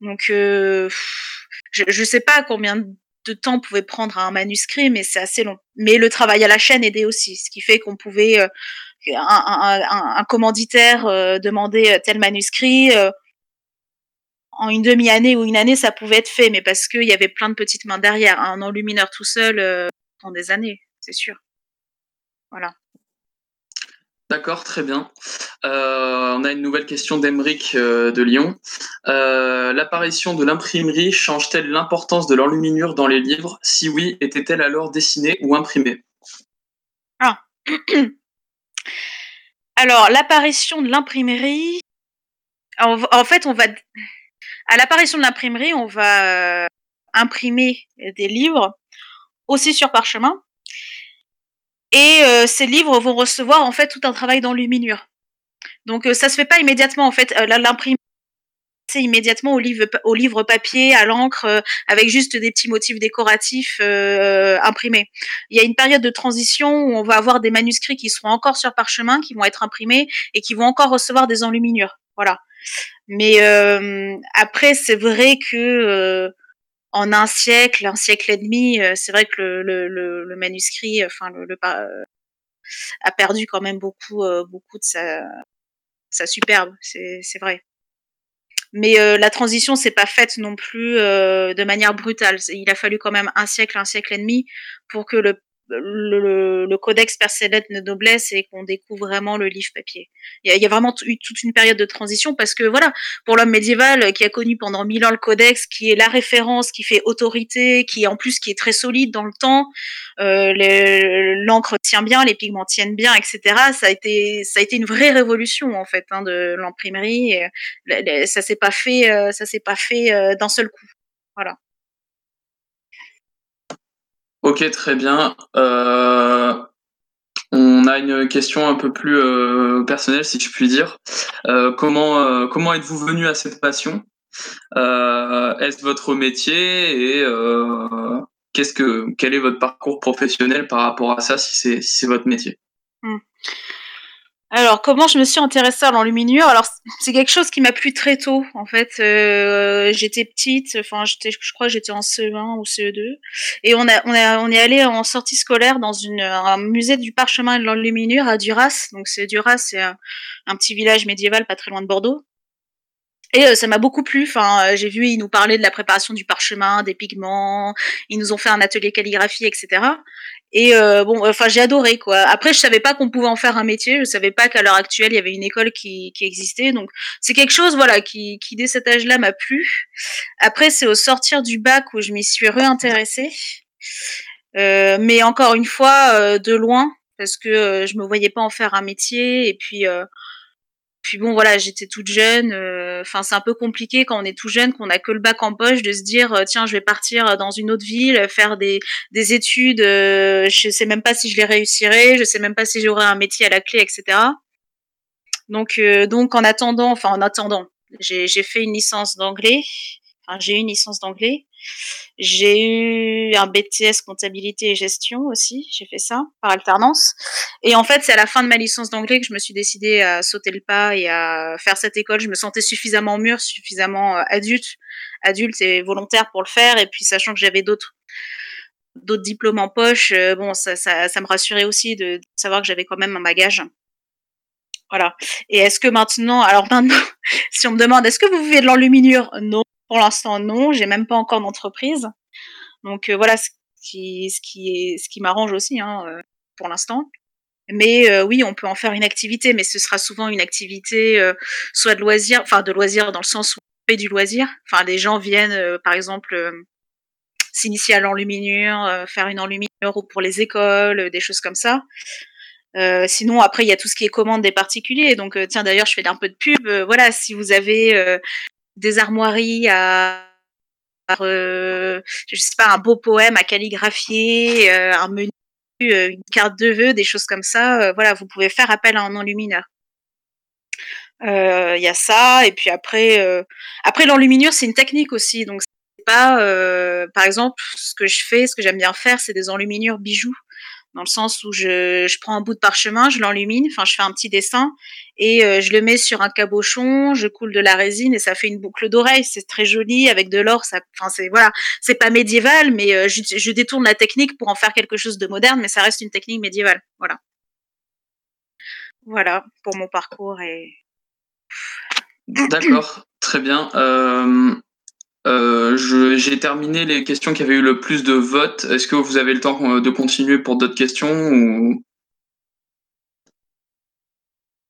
Donc, euh, je ne sais pas combien de temps pouvait prendre un manuscrit, mais c'est assez long. Mais le travail à la chaîne aidait aussi, ce qui fait qu'on pouvait, un, commanditaire demander tel manuscrit. En une demi-année ou une année, ça pouvait être fait, mais parce qu'il y avait plein de petites mains derrière. Un enlumineur tout seul euh, prend des années, c'est sûr. Voilà. D'accord, très bien. Euh, on a une nouvelle question d'Emeric euh, de Lyon. Euh, L'apparition de l'imprimerie change-t-elle l'importance de l'enluminure dans les livres? Si oui, était-elle alors dessinée ou imprimée? Ah. Alors, l'apparition de l'imprimerie. En fait, on va. À l'apparition de l'imprimerie, on va euh, imprimer des livres aussi sur parchemin. Et euh, ces livres vont recevoir en fait tout un travail d'enluminure. Donc euh, ça se fait pas immédiatement en fait. Euh, l'imprimerie c'est immédiatement au livre, au livre papier, à l'encre, euh, avec juste des petits motifs décoratifs euh, imprimés. Il y a une période de transition où on va avoir des manuscrits qui seront encore sur parchemin, qui vont être imprimés et qui vont encore recevoir des enluminures. Voilà. Mais euh, après, c'est vrai que euh, en un siècle, un siècle et demi, euh, c'est vrai que le, le, le, manuscrit, enfin le, euh, a perdu quand même beaucoup, euh, beaucoup de sa, sa superbe. C'est vrai mais euh, la transition s'est pas faite non plus de manière brutale. Il a fallu quand même un siècle, un siècle et demi pour que le le, le codex Percelet de noblesse et qu'on découvre vraiment le livre papier. Il y y a vraiment eu toute une période de transition parce que voilà, pour l'homme médiéval qui a connu pendant mille ans le codex, qui est la référence, qui fait autorité, qui en plus qui est très solide dans le temps, euh, l'encre tient bien, les pigments tiennent bien, etc. Ça a été ça a été une vraie révolution en fait hein, de l'imprimerie. Ça s'est pas fait euh, ça s'est pas fait euh, d'un seul coup. Voilà. Ok, très bien. Euh, on a une question un peu plus euh, personnelle, si je puis dire. Euh, comment comment êtes-vous venu à cette passion? Est-ce votre métier? Et qu'est-ce que quel est votre parcours professionnel par rapport à ça, si c'est si c'est votre métier? Hmm. Alors, comment je me suis intéressée à l'enluminure? Alors, c'est quelque chose qui m'a plu très tôt, en fait. Euh, j'étais petite, enfin, je crois que j'étais en CE1 ou CE2, et on a, on a, on est allé en sortie scolaire dans une, un musée du parchemin et de l'enluminure à Duras. Donc, c'est Duras, c'est un, un, petit village médiéval pas très loin de Bordeaux. Et euh, ça m'a beaucoup plu. Enfin, euh, j'ai vu, ils nous parlaient de la préparation du parchemin, des pigments. Ils nous ont fait un atelier calligraphie, etc. Et euh, bon, enfin, j'ai adoré quoi. Après, je savais pas qu'on pouvait en faire un métier. Je savais pas qu'à l'heure actuelle il y avait une école qui, qui existait. Donc, c'est quelque chose, voilà, qui, qui dès cet âge-là m'a plu. Après, c'est au sortir du bac où je m'y suis réintéressée. Euh, mais encore une fois, de loin, parce que je me voyais pas en faire un métier. Et puis puis bon, voilà, j'étais toute jeune. Euh, enfin, c'est un peu compliqué quand on est tout jeune, qu'on a que le bac en poche, de se dire euh, tiens, je vais partir dans une autre ville, faire des, des études. Euh, je sais même pas si je les réussirai. Je sais même pas si j'aurai un métier à la clé, etc. Donc, donc en attendant, enfin en attendant, j'ai fait une licence d'anglais. Enfin, j'ai eu une licence d'anglais. J'ai eu un BTS comptabilité et gestion aussi, j'ai fait ça par alternance. Et en fait, c'est à la fin de ma licence d'anglais que je me suis décidée à sauter le pas et à faire cette école. Je me sentais suffisamment mûre, suffisamment euh, adulte, adulte et volontaire pour le faire. Et puis, sachant que j'avais d'autres d'autres diplômes en poche, euh, bon, ça, ça, ça me rassurait aussi de savoir que j'avais quand même un bagage. Voilà. Et est-ce que maintenant, alors maintenant, si on me demande, est-ce que vous vivez de l'enluminure? Non. Pour l'instant, non. J'ai même pas encore d'entreprise. Donc euh, voilà ce qui, ce qui ce qui m'arrange aussi hein, euh, pour l'instant. Mais euh, oui, on peut en faire une activité, mais ce sera souvent une activité soit de loisir, enfin de loisir dans le sens où on fait du loisir. Enfin, les gens viennent, par exemple, s'initier à l'enluminure, faire une enluminure ou pour les écoles, des choses comme ça. Sinon, après, il y a tout ce qui est commande des particuliers. Donc, tiens, d'ailleurs, je fais un peu de pub. voilà, si vous avez des armoiries à euh, je sais pas un beau poème à calligraphier, euh, un menu, euh, une carte de vœux, des choses comme ça. voilà, vous pouvez faire appel à un enlumineur. Il y a ça et puis après, après l'enluminure c'est une technique aussi. Donc c'est pas, par exemple, ce que je fais, ce que j'aime bien faire, c'est des enluminures bijoux dans le sens où je, je prends un bout de parchemin, je l'enlumine, enfin je fais un petit dessin et euh, je le mets sur un cabochon, je coule de la résine et ça fait une boucle d'oreille. C'est très joli avec de l'or. Ça, enfin c'est voilà, c'est pas médiéval, mais euh, je, détourne la technique pour en faire quelque chose de moderne, mais ça reste une technique médiévale. Voilà. Voilà pour mon parcours et. D'accord, très bien. Euh, euh, j'ai terminé les questions qui avaient eu le plus de votes. Est-ce que vous avez le temps euh, de continuer pour d'autres questions ou...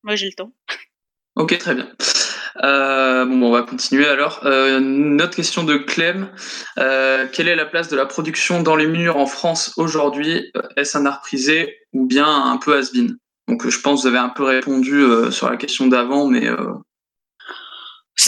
Moi, j'ai le temps. Ok, très bien. Euh, bon, on va continuer alors. Euh, notre question de Clem. Euh, quelle est la place de la production dans les murs en France aujourd'hui? Est-ce un art prisé ou bien un peu has-been? Donc, je pense que vous avez un peu répondu sur la question d'avant, mais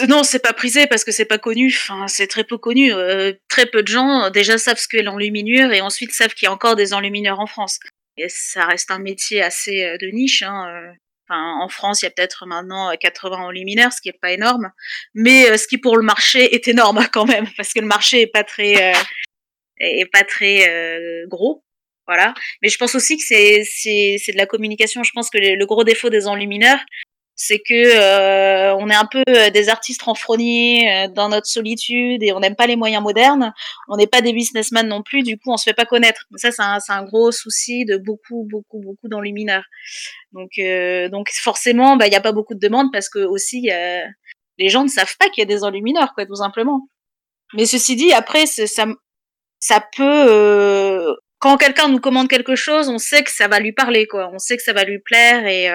non, c'est pas prisé parce que c'est pas connu. Enfin, c'est très peu connu. Euh, très peu de gens euh, déjà savent ce qu'est l'enluminure et ensuite savent qu'il y a encore des enlumineurs en France. Et ça reste un métier assez euh, de niche. Hein. Enfin, en France, il y a peut-être maintenant 80 enlumineurs, ce qui est pas énorme, mais ce qui pour le marché est énorme quand même parce que le marché est pas très est pas très gros. Voilà. Mais je pense aussi que c'est c'est de la communication. Je pense que le gros défaut des enlumineurs, c'est que euh, on est un peu euh, des artistes renfrognés euh, dans notre solitude et on n'aime pas les moyens modernes. On n'est pas des businessmen non plus, du coup on se fait pas connaître. Ça c'est un, un, gros souci de beaucoup beaucoup beaucoup d'enlumineurs. Donc donc forcément bah il y a pas beaucoup de demandes parce que aussi les gens ne savent pas qu'il y a des enlumineurs quoi tout simplement. Mais ceci dit après ça ça peut quand quelqu'un nous commande quelque chose, on sait que ça va lui parler, quoi. On sait que ça va lui plaire et,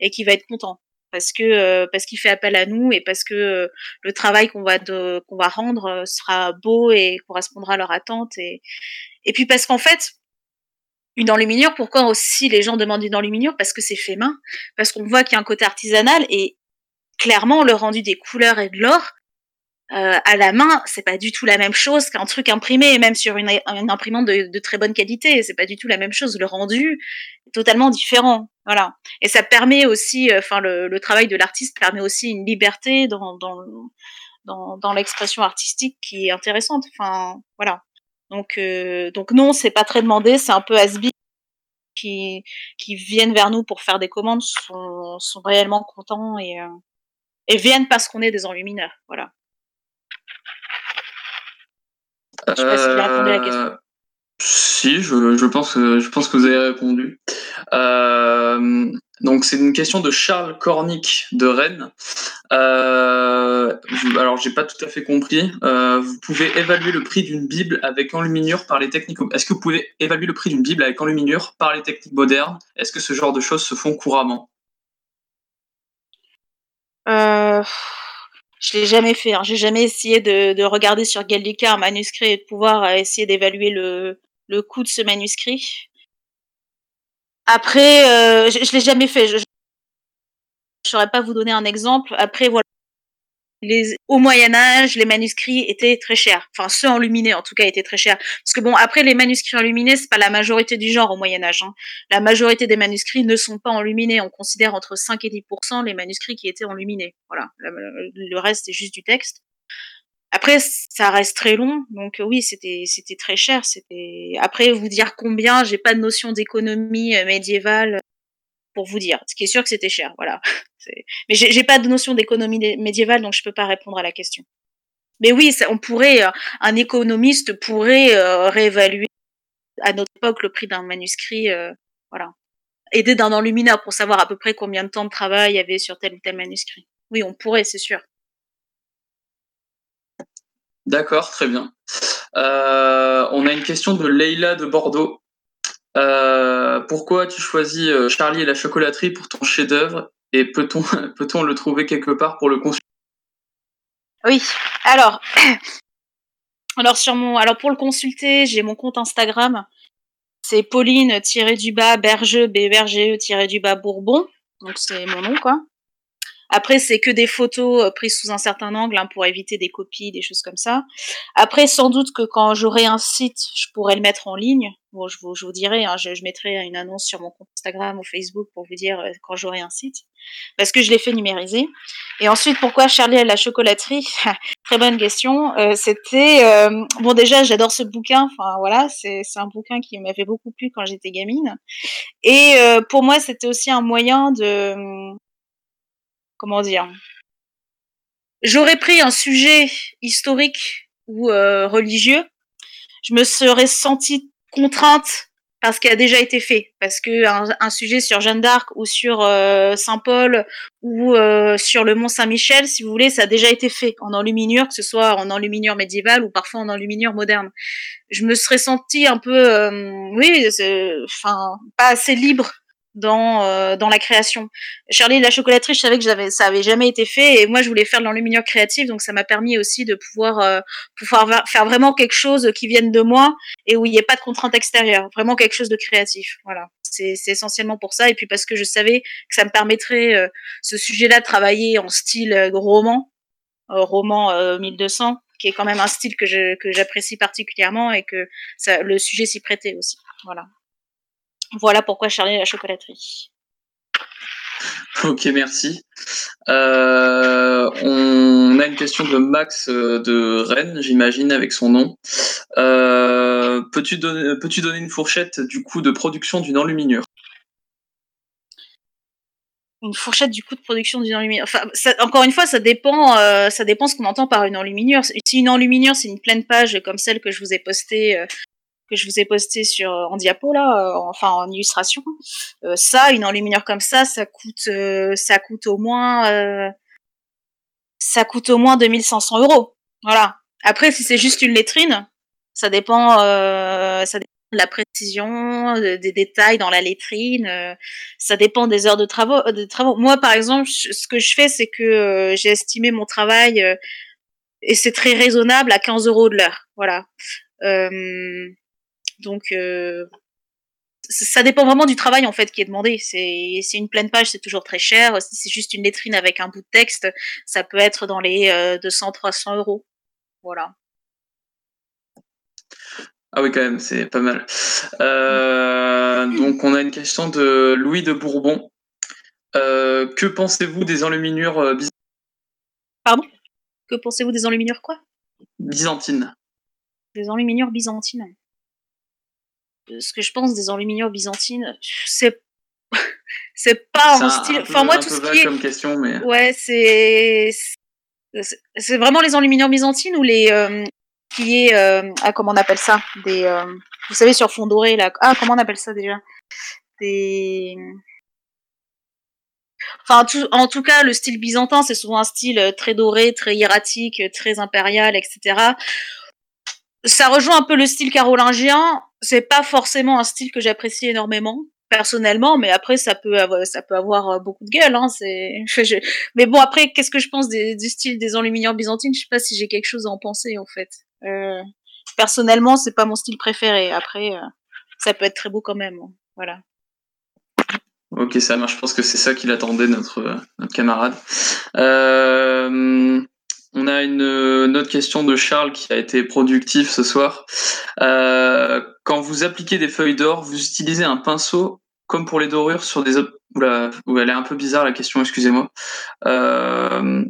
et qu'il va être content parce que euh, parce qu'il fait appel à nous et parce que euh, le travail qu'on va qu'on va rendre euh, sera beau et correspondra à leur attente et et puis parce qu'en fait une enluminure pourquoi aussi les gens demandent une enluminure parce que c'est fait main parce qu'on voit qu'il y a un côté artisanal et clairement le rendu des couleurs et de l'or euh, à la main, c'est pas du tout la même chose qu'un truc imprimé, même sur une, une imprimante de, de, très bonne qualité. C'est pas du tout la même chose. Le rendu est totalement différent. Voilà. Et ça permet aussi, euh, enfin, le, le, travail de l'artiste permet aussi une liberté dans, dans, dans, dans l'expression artistique qui est intéressante. Enfin, voilà. Donc, euh, donc non, c'est pas très demandé. C'est un peu asbi qui, qui viennent vers nous pour faire des commandes sont, sont réellement contents et, euh, et viennent parce qu'on est des enlumineurs. Voilà. Je sais pas si j'ai répondu à la question. Euh, si, je, je, pense, que, je pense que vous avez répondu. Euh, donc c'est une question de Charles Cornic de Rennes. Euh, alors j'ai pas tout à fait compris. Euh, vous pouvez évaluer le prix d'une Bible avec enluminure par les techniques. Est-ce que vous pouvez évaluer le prix d'une Bible avec enluminure par les techniques modernes? Est-ce que ce genre de choses se font couramment? Euh, Je l'ai jamais fait. Hein. J'ai jamais essayé de, de, regarder sur Gallica un manuscrit et de pouvoir euh, essayer d'évaluer le, le coût de ce manuscrit. Après, euh, je, je l'ai jamais fait. Je ne saurais pas vous donner un exemple. Après, voilà. Les, au Moyen Âge, les manuscrits étaient très chers. Enfin, ceux enluminés, en tout cas, étaient très chers. Parce que bon, après, les manuscrits enluminés, c'est pas la majorité du genre au Moyen Âge. Hein. La majorité des manuscrits ne sont pas enluminés. On considère entre 5 et 10% les manuscrits qui étaient enluminés. Voilà. Le reste, c'est juste du texte. Après, ça reste très long, donc oui, c'était c'était très cher. C'était après vous dire combien, j'ai pas de notion d'économie médiévale pour vous dire. Ce qui est sûr que c'était cher, voilà. Mais j'ai pas de notion d'économie médiévale, donc je peux pas répondre à la question. Mais oui, ça, on pourrait, un économiste pourrait euh, réévaluer à notre époque le prix d'un manuscrit, euh, voilà, aider d'un enlumineur pour savoir à peu près combien de temps de travail il y avait sur tel ou tel manuscrit. Oui, on pourrait, c'est sûr. D'accord, très bien. Euh, on a une question de Leïla de Bordeaux. Euh, pourquoi tu choisis euh, Charlie et la chocolaterie pour ton chef-d'œuvre et peut-on peut-on le trouver quelque part pour le consulter Oui. Alors, alors sur alors pour le consulter, j'ai mon compte Instagram. C'est Pauline du bas Berge B e du bas Bourbon. Donc c'est mon nom quoi. Après, c'est que des photos euh, prises sous un certain angle hein, pour éviter des copies, des choses comme ça. Après, sans doute que quand j'aurai un site, je pourrais le mettre en ligne. Bon, je vous, je vous dirai, hein, je, je, mettrai une annonce sur mon compte Instagram ou Facebook pour vous dire euh, quand j'aurai un site, parce que je l'ai fait numériser. Et ensuite, pourquoi Charlie à la chocolaterie? Très bonne question. Euh, C'était euh, bon déjà, j'adore ce bouquin. Enfin voilà, c'est un bouquin qui m'avait beaucoup plu quand j'étais gamine. Et euh, pour moi, c'était aussi un moyen de comment dire J'aurais pris un sujet historique ou euh, religieux, je me serais sentie contrainte parce qu'il a déjà été fait, parce que un, sujet sur Jeanne d'Arc ou sur euh, Saint Paul ou euh, sur le Mont Saint-Michel, si vous voulez, ça a déjà été fait en enluminure, que ce soit en enluminure médiévale ou parfois en enluminure moderne. Je me serais sentie un peu, oui, enfin, pas assez libre dans euh, dans la création. Charlie la chocolaterie, je savais que j'avais ça avait jamais été fait et moi je voulais faire de l'enluminure créative donc ça m'a permis aussi de pouvoir euh, pouvoir faire vraiment quelque chose qui vienne de moi et où il n'y ait pas de contrainte extérieure, vraiment quelque chose de créatif. Voilà. C'est essentiellement pour ça et puis parce que je savais que ça me permettrait euh, ce sujet-là de travailler en style euh, roman roman 1200 qui est quand même un style que je que j'apprécie particulièrement et que ça, le sujet s'y prêtait aussi. Voilà. Voilà pourquoi Charlie la chocolaterie. Ok, merci. Euh, on a une question de Max euh, de Rennes, j'imagine, avec son nom. Euh, Peux-tu donner, une fourchette du coût de production d'une enluminure? Une fourchette du coût de production d'une enluminure. Enfin, ça, encore une fois, ça dépend, euh, ça dépend ce qu'on entend par une enluminure. Si une enluminure, c'est une pleine page comme celle que je vous ai postée que je vous ai posté sur en diapo là, euh, enfin en illustration. Euh, ça, une enluminure comme ça, ça coûte, euh, ça coûte au moins, euh, ça coûte au moins 2500 euros. Voilà. Après, si c'est juste une lettrine, ça dépend, euh, ça dépend de la précision, de, des détails dans la lettrine. ça dépend des heures de travaux. De travaux. Moi, par exemple, ce que je fais, c'est que j'ai estimé mon travail et c'est très raisonnable à 15 euros de l'heure. Voilà. Euh, donc, euh, ça dépend vraiment du travail en fait qui est demandé. C'est c'est une pleine page, c'est toujours très cher. Si c'est juste une lettrine avec un bout de texte, ça peut être dans les 200-300 euros. Voilà. Ah oui, quand même, c'est pas mal. Euh, donc, on a une question de Louis de Bourbon. Euh, que pensez-vous des enluminures euh, byzantines? Pardon? Que pensez-vous des enluminures quoi? Byzantines. Des enluminures byzantines. Ce que je pense des enluminures byzantines, c'est c'est pas mon style. Enfin moi tout ce qui est comme question, mais ouais c'est c'est vraiment les enluminures byzantines ou les qui est ah comment on appelle ça? Des vous savez sur fond doré là ah comment on appelle ça déjà? Des Enfin, en tout cas, le style byzantin, c'est souvent un style très doré, très hiératique, très impérial, etc. Ça rejoint un peu le style carolingien. C'est pas forcément un style que j'apprécie énormément personnellement, mais après ça peut avoir, ça peut avoir beaucoup de gueule. Hein, mais bon après, qu'est-ce que je pense du style des enluminures byzantines? Je sais pas si j'ai quelque chose à en penser en fait. Euh, personnellement, c'est pas mon style préféré. Après, euh, ça peut être très beau quand même. Hein. Voilà. Ok, ça marche. Je pense que c'est ça qu'il attendait, notre, notre camarade. Euh, on a une, une, autre question de Charles qui a été productif ce soir. Euh, quand vous appliquez des feuilles d'or, vous utilisez un pinceau comme pour les dorures sur des... Oula, elle est un peu bizarre la question, excusez-moi. Euh,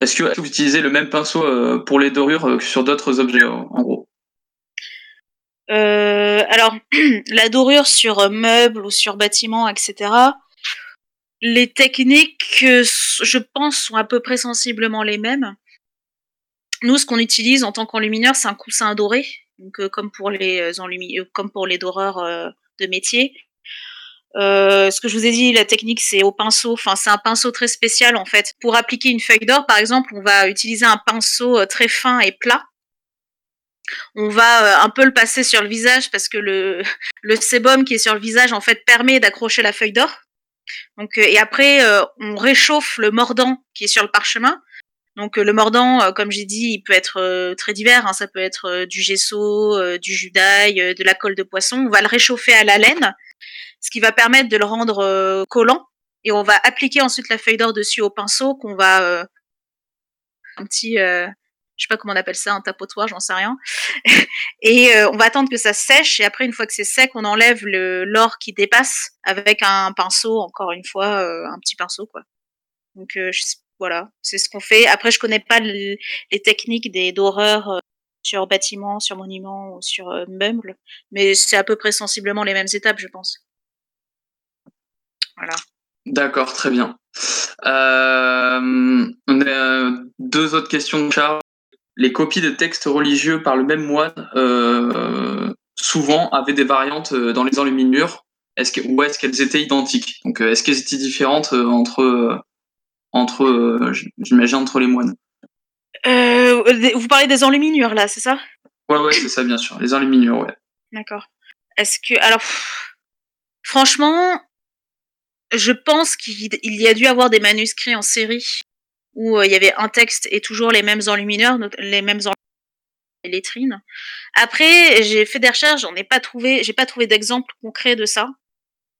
est-ce que vous utilisez le même pinceau euh, pour les dorures que sur d'autres objets, en gros? Euh, alors, la dorure sur meubles ou sur bâtiments, etc. Les techniques, je pense, sont à peu près sensiblement les mêmes. Nous, ce qu'on utilise en tant qu'enlumineur, c'est un coussin doré, donc comme pour les comme pour les doreurs de métier. Euh, ce que je vous ai dit, la technique, c'est au pinceau. Enfin, c'est un pinceau très spécial en fait. Pour appliquer une feuille d'or, par exemple, on va utiliser un pinceau très fin et plat on va euh, un peu le passer sur le visage parce que le, le sébum qui est sur le visage en fait permet d'accrocher la feuille d'or. Donc euh, et après euh, on réchauffe le mordant qui est sur le parchemin. Donc le mordant, comme j'ai dit, il peut être très divers. Hein. ça peut être du gesso, du jus d'ail, de la colle de poisson. On va le réchauffer à la laine, ce qui va permettre de le rendre collant. Et on va appliquer ensuite la feuille d'or dessus au pinceau qu'on va un petit je sais pas comment on appelle ça, un tapotoir, j'en sais rien. et euh, on va attendre que ça sèche et après une fois que c'est sec, on enlève l'or qui dépasse avec un pinceau, encore une fois, euh, un petit pinceau quoi. Donc euh, voilà, c'est ce qu'on fait. Après, je connais pas les techniques des sur bâtiments, sur monuments ou sur meubles, mais c'est à peu près sensiblement les mêmes étapes, je pense. Voilà. D'accord, très bien. On a deux autres questions Charles les copies de textes religieux par le même moine euh, souvent avaient des variantes euh, dans les enluminures est-ce que, ou est-ce qu'elles étaient identiques? Donc, euh, est-ce qu'elles étaient différentes entre, entre j'imagine, entre les moines? Vous parlez des enluminures, là, c'est ça? Ouais, ouais, c'est ça, bien sûr. Les enluminures, ouais. D'accord. Est-ce que. Alors, franchement, je pense qu'il y a dû avoir des manuscrits en série où euh, il y avait un texte et toujours les mêmes enlumineurs, les mêmes enlumineurs les lettrines. Après, j'ai fait des recherches, j'en ai pas trouvé, j'ai pas trouvé d'exemple concret de ça,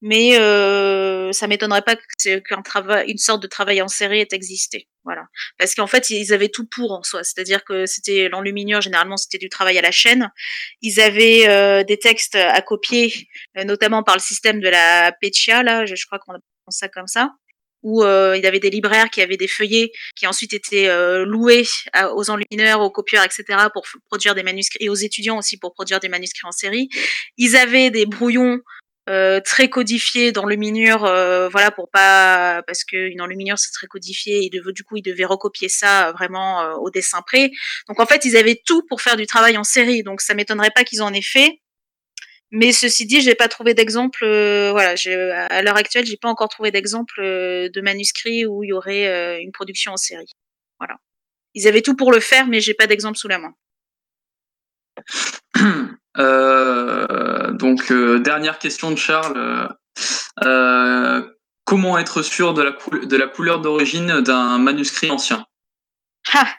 mais euh, ça m'étonnerait pas qu'un travail, une sorte de travail en série ait existé. Voilà, parce qu'en fait, ils avaient tout pour en soi, c'est-à-dire que c'était l'enluminure généralement c'était du travail à la chaîne. Ils avaient euh, des textes à copier, euh, notamment par le système de la Peccia là, je, je crois qu'on appelle ça comme ça où euh, il y avait des libraires qui avaient des feuillets qui ensuite étaient euh, loués aux enlumineurs, aux copieurs, etc. pour produire des manuscrits et aux étudiants aussi pour produire des manuscrits en série. Ils avaient des brouillons euh, très codifiés d'enluminure, voilà pour pas parce qu'une enluminure c'est très codifié et de, du coup ils devaient recopier ça vraiment au dessin près. Donc en fait ils avaient tout pour faire du travail en série. Donc ça m'étonnerait pas qu'ils en aient fait. Mais ceci dit, j'ai pas trouvé d'exemple. Euh, voilà, à l'heure actuelle, j'ai pas encore trouvé d'exemple euh, de manuscrit où il y aurait euh, une production en série. Voilà. Ils avaient tout pour le faire, mais j'ai pas d'exemple sous la main. donc dernière question de Charles. comment être sûr de la, de la couleur d'origine d'un manuscrit ancien? Ah.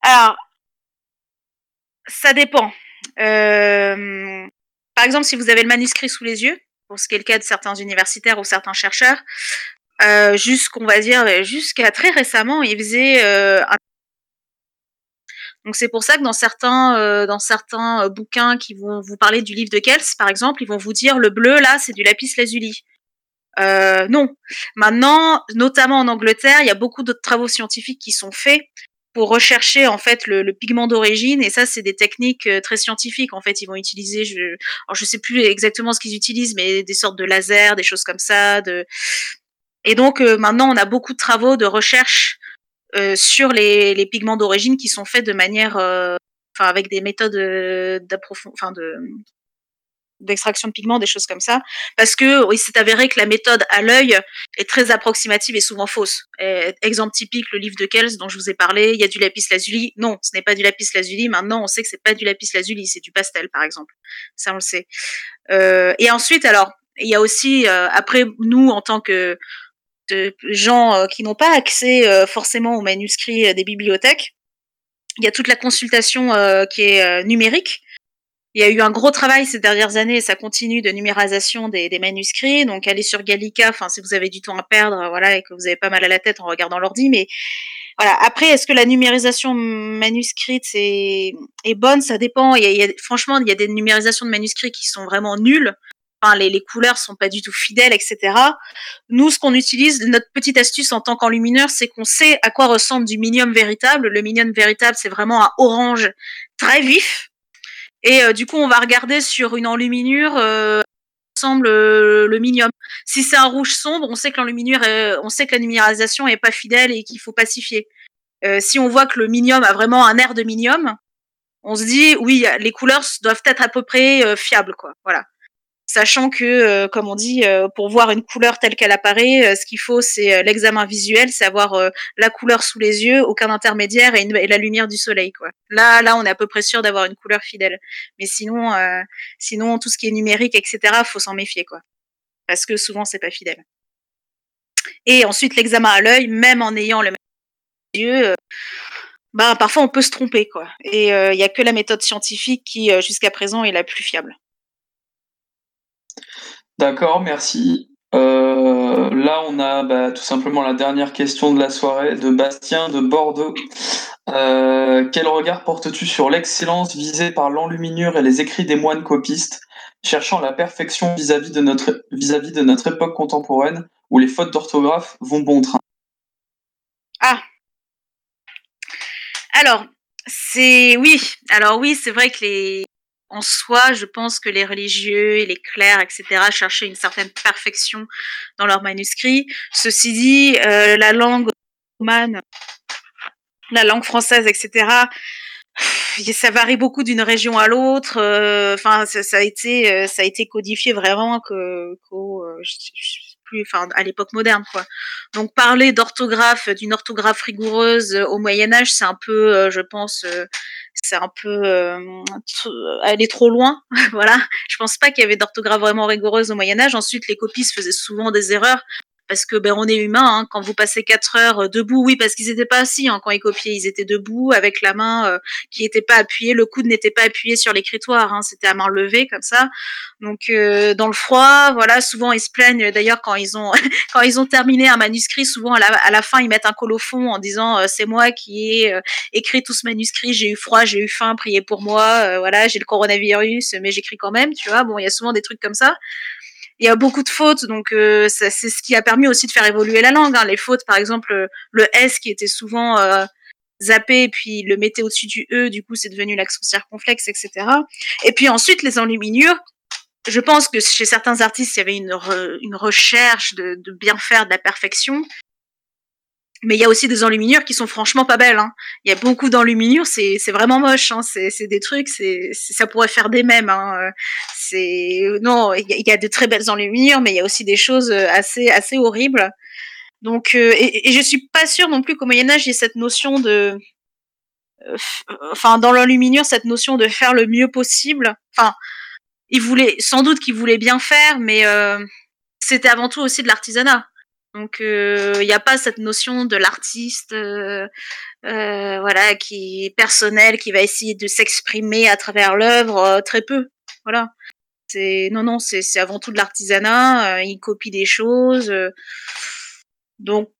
Alors, ça dépend Euh, par exemple, si vous avez le manuscrit sous les yeux, pour ce qui est le cas de certains universitaires ou certains chercheurs, euh, jusqu'on va dire jusqu'à très récemment, ils faisaient euh, donc c'est pour ça que dans certains, euh, dans certains bouquins qui vont vous parler du livre de Kels, par exemple, ils vont vous dire le bleu là, c'est du lapis lazuli. Non. Maintenant, notamment en Angleterre, il y a beaucoup d'autres travaux scientifiques qui sont faits pour rechercher en fait le, le pigment d'origine. Et ça c'est des techniques euh, très scientifiques en fait. Ils vont utiliser je alors je sais plus exactement ce qu'ils utilisent mais des sortes de lasers des choses comme ça de et donc euh, maintenant on a beaucoup de travaux de recherche euh, sur les, les pigments d'origine qui sont faits de manière euh, enfin avec des méthodes d'approfondissement enfin de d'extraction de pigments, des choses comme ça, parce que il s'est avéré que la méthode à l'œil est très approximative et souvent fausse. Exemple typique, le livre de Kells dont je vous ai parlé, il y a du lapis lazuli. Non, ce n'est pas du lapis lazuli. Maintenant, on sait que c'est pas du lapis lazuli, c'est du pastel, par exemple. Ça, on le sait. Euh, et ensuite, alors, il y a aussi, euh, après, nous, en tant que gens euh, qui n'ont pas accès euh, forcément aux manuscrits des bibliothèques, il y a toute la consultation qui est numérique il y a eu un gros travail ces dernières années et ça continue de numérisation des, manuscrits. Donc allez sur Gallica, enfin si vous avez du temps à perdre, voilà, et que vous avez pas mal à la tête en regardant l'ordi, mais voilà. Après, est-ce que la numérisation manuscrite est, bonne? Ça dépend. Il y a, franchement, il y a des numérisations de manuscrits qui sont vraiment nulles. Enfin, les, les couleurs sont pas du tout fidèles, etc. Nous, ce qu'on utilise, notre petite astuce en tant qu'enlumineur, c'est qu'on sait à quoi ressemble du minium véritable. Le minium véritable, c'est vraiment un orange très vif, et euh, du coup, on va regarder sur une enluminure euh, semble euh, le minium. Si c'est un rouge sombre, on sait que l'enluminure, on sait que la numérisation est pas fidèle et qu'il faut pacifier. Euh, si on voit que le minium a vraiment un air de minium, on se dit oui, les couleurs doivent être à peu près fiables, quoi. Voilà sachant que, euh, comme on dit, euh, pour voir une couleur telle qu'elle apparaît, euh, ce qu'il faut, c'est l'examen visuel, c'est avoir la couleur sous les yeux, aucun intermédiaire et, la lumière du soleil. Quoi. Là, là, on est à peu près sûr d'avoir une couleur fidèle. Mais sinon, sinon, tout ce qui est numérique, etc., faut s'en méfier, quoi, parce que souvent, c'est pas fidèle. Et ensuite, l'examen à l'œil, même en ayant le même yeux. bah, parfois on peut se tromper quoi. Et il euh, y a que la méthode scientifique qui jusqu'à présent est la plus fiable. D'accord, merci. Euh, là, on a bah, tout simplement la dernière question de la soirée de Bastien de Bordeaux. Euh, quel regard portes-tu sur l'excellence visée par l'enluminure et les écrits des moines copistes, cherchant la perfection vis-à-vis de notre de notre époque contemporaine, où les fautes d'orthographe vont bon train? Ah. Alors, c'est oui. Alors oui, c'est vrai que les en soi, je pense que les religieux et les clercs, etc., cherchaient une certaine perfection dans leurs manuscrits. Ceci dit, euh, la langue romane, la langue française, etc., ça varie beaucoup d'une région à l'autre. Euh, enfin, ça, a été, euh, ça a été codifié vraiment plus, enfin, à l'époque moderne. Donc, parler d'orthographe, d'une orthographe rigoureuse au Moyen Âge, c'est un peu, je pense, c'est un peu euh, aller trop loin. voilà. Je pense pas qu'il y avait d'orthographe vraiment rigoureuse au Moyen Âge. Ensuite, les copistes faisaient souvent des erreurs parce que ben on est humain. Hein. Quand vous passez quatre heures euh, debout, oui, parce qu'ils étaient pas assis hein, quand ils copiaient, ils étaient debout avec la main euh, qui n'était pas appuyée, le coude n'était pas appuyé sur l'écritoire, hein, c'était à main levée comme ça. Donc euh, dans le froid, voilà, souvent ils se plaignent. D'ailleurs, quand ils ont quand ils ont terminé un manuscrit, souvent à la, à la fin ils mettent un colophon en disant euh, c'est moi qui ai écrit tout ce manuscrit, j'ai eu froid, j'ai eu faim, priez pour moi, voilà, j'ai le coronavirus, mais j'écris quand même, tu vois. Bon, il y a souvent des trucs comme ça il y a beaucoup de fautes, donc euh, c'est ce qui a permis aussi de faire évoluer la langue. Hein. Les fautes, par exemple, le S qui était souvent euh, zappé, puis le mettait au-dessus du E, du coup c'est devenu l'accent circonflexe, etc. Et puis ensuite les enluminures. Je pense que chez certains artistes, il y avait une, re, une recherche de, de bien faire, de la perfection, mais il y a aussi des enluminures qui sont franchement pas belles. Hein. Il y a beaucoup d'enluminures, c'est vraiment moche. Hein. C'est des trucs, c'est ça pourrait faire des mèmes. Hein. C'est non, il y, a de très belles enluminures, mais il y a aussi des choses assez assez horribles. Donc, euh, et, et, je suis pas sûre non plus qu'au Moyen Âge il y ait cette notion de, euh, enfin dans l'enluminure cette notion de faire le mieux possible. Enfin, il voulait sans doute qu'il voulait bien faire, mais euh, c'était avant tout aussi de l'artisanat Donc il n'y a pas cette notion de l'artiste, voilà, qui est personnel, qui va essayer de s'exprimer à travers l'œuvre, très peu. Voilà. C'est non non, c'est avant tout de l'artisanat. il copie des choses. donc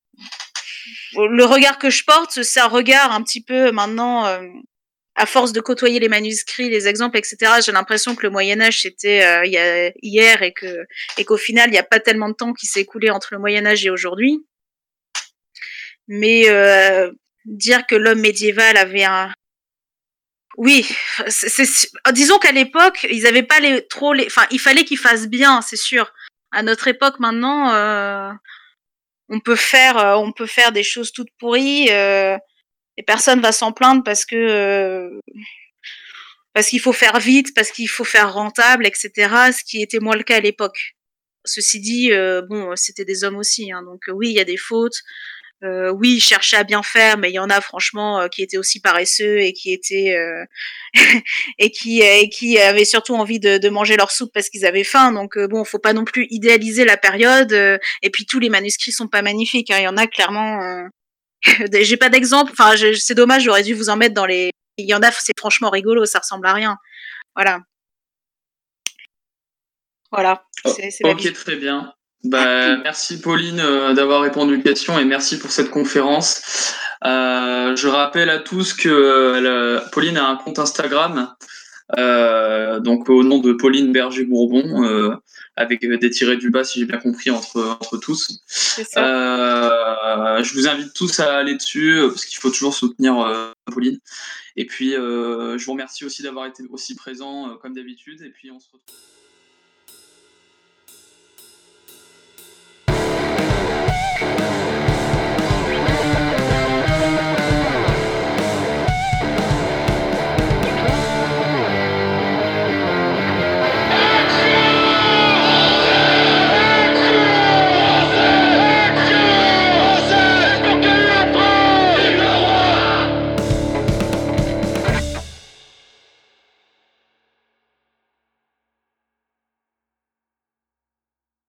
le regard que je porte, c'est un regard un petit peu maintenant à force de côtoyer les manuscrits, les exemples, etc., j'ai l'impression que le Moyen Âge c'était euh, hier et que et qu'au final il n'y a pas tellement de temps qui s'est écoulé entre le Moyen Âge et aujourd'hui. Mais euh, dire que l'homme médiéval avait un oui, c'est, disons qu'à l'époque ils n'avaient pas les trop les, enfin il fallait qu'ils fassent bien, c'est sûr. À notre époque maintenant, euh, on peut faire on peut faire des choses toutes pourries et personne va s'en plaindre parce que euh, parce qu'il faut faire vite, parce qu'il faut faire rentable, etc. Ce qui était moins le cas à l'époque. Ceci dit, euh, bon, c'était des hommes aussi, hein, donc oui, il y a des fautes. Euh, oui, ils cherchaient à bien faire, mais il y en a franchement qui étaient aussi paresseux et qui étaient et qui et qui avaient surtout envie de, de manger leur soupe parce qu'ils avaient faim. Donc bon, faut pas non plus idéaliser la période. et puis tous les manuscrits sont pas magnifiques. Hein. Il y en a clairement j'ai pas d'exemple. Enfin, c'est dommage, j'aurais dû vous en mettre dans les. Il y en a, c'est franchement rigolo, ça ressemble à rien. Voilà. Voilà. Oh, ok, très bien. Bah, merci Pauline euh, d'avoir répondu aux questions et merci pour cette conférence. Euh, je rappelle à tous que euh, Pauline a un compte Instagram, donc au nom de Pauline Berger-Bourbon avec des tirés du bas, si j'ai bien compris, entre, entre tous. Euh, je vous invite tous à aller dessus, euh, parce qu'il faut toujours soutenir euh, Pauline. Et puis, je vous remercie aussi d'avoir été aussi présent, comme d'habitude. Et puis, on se retrouve.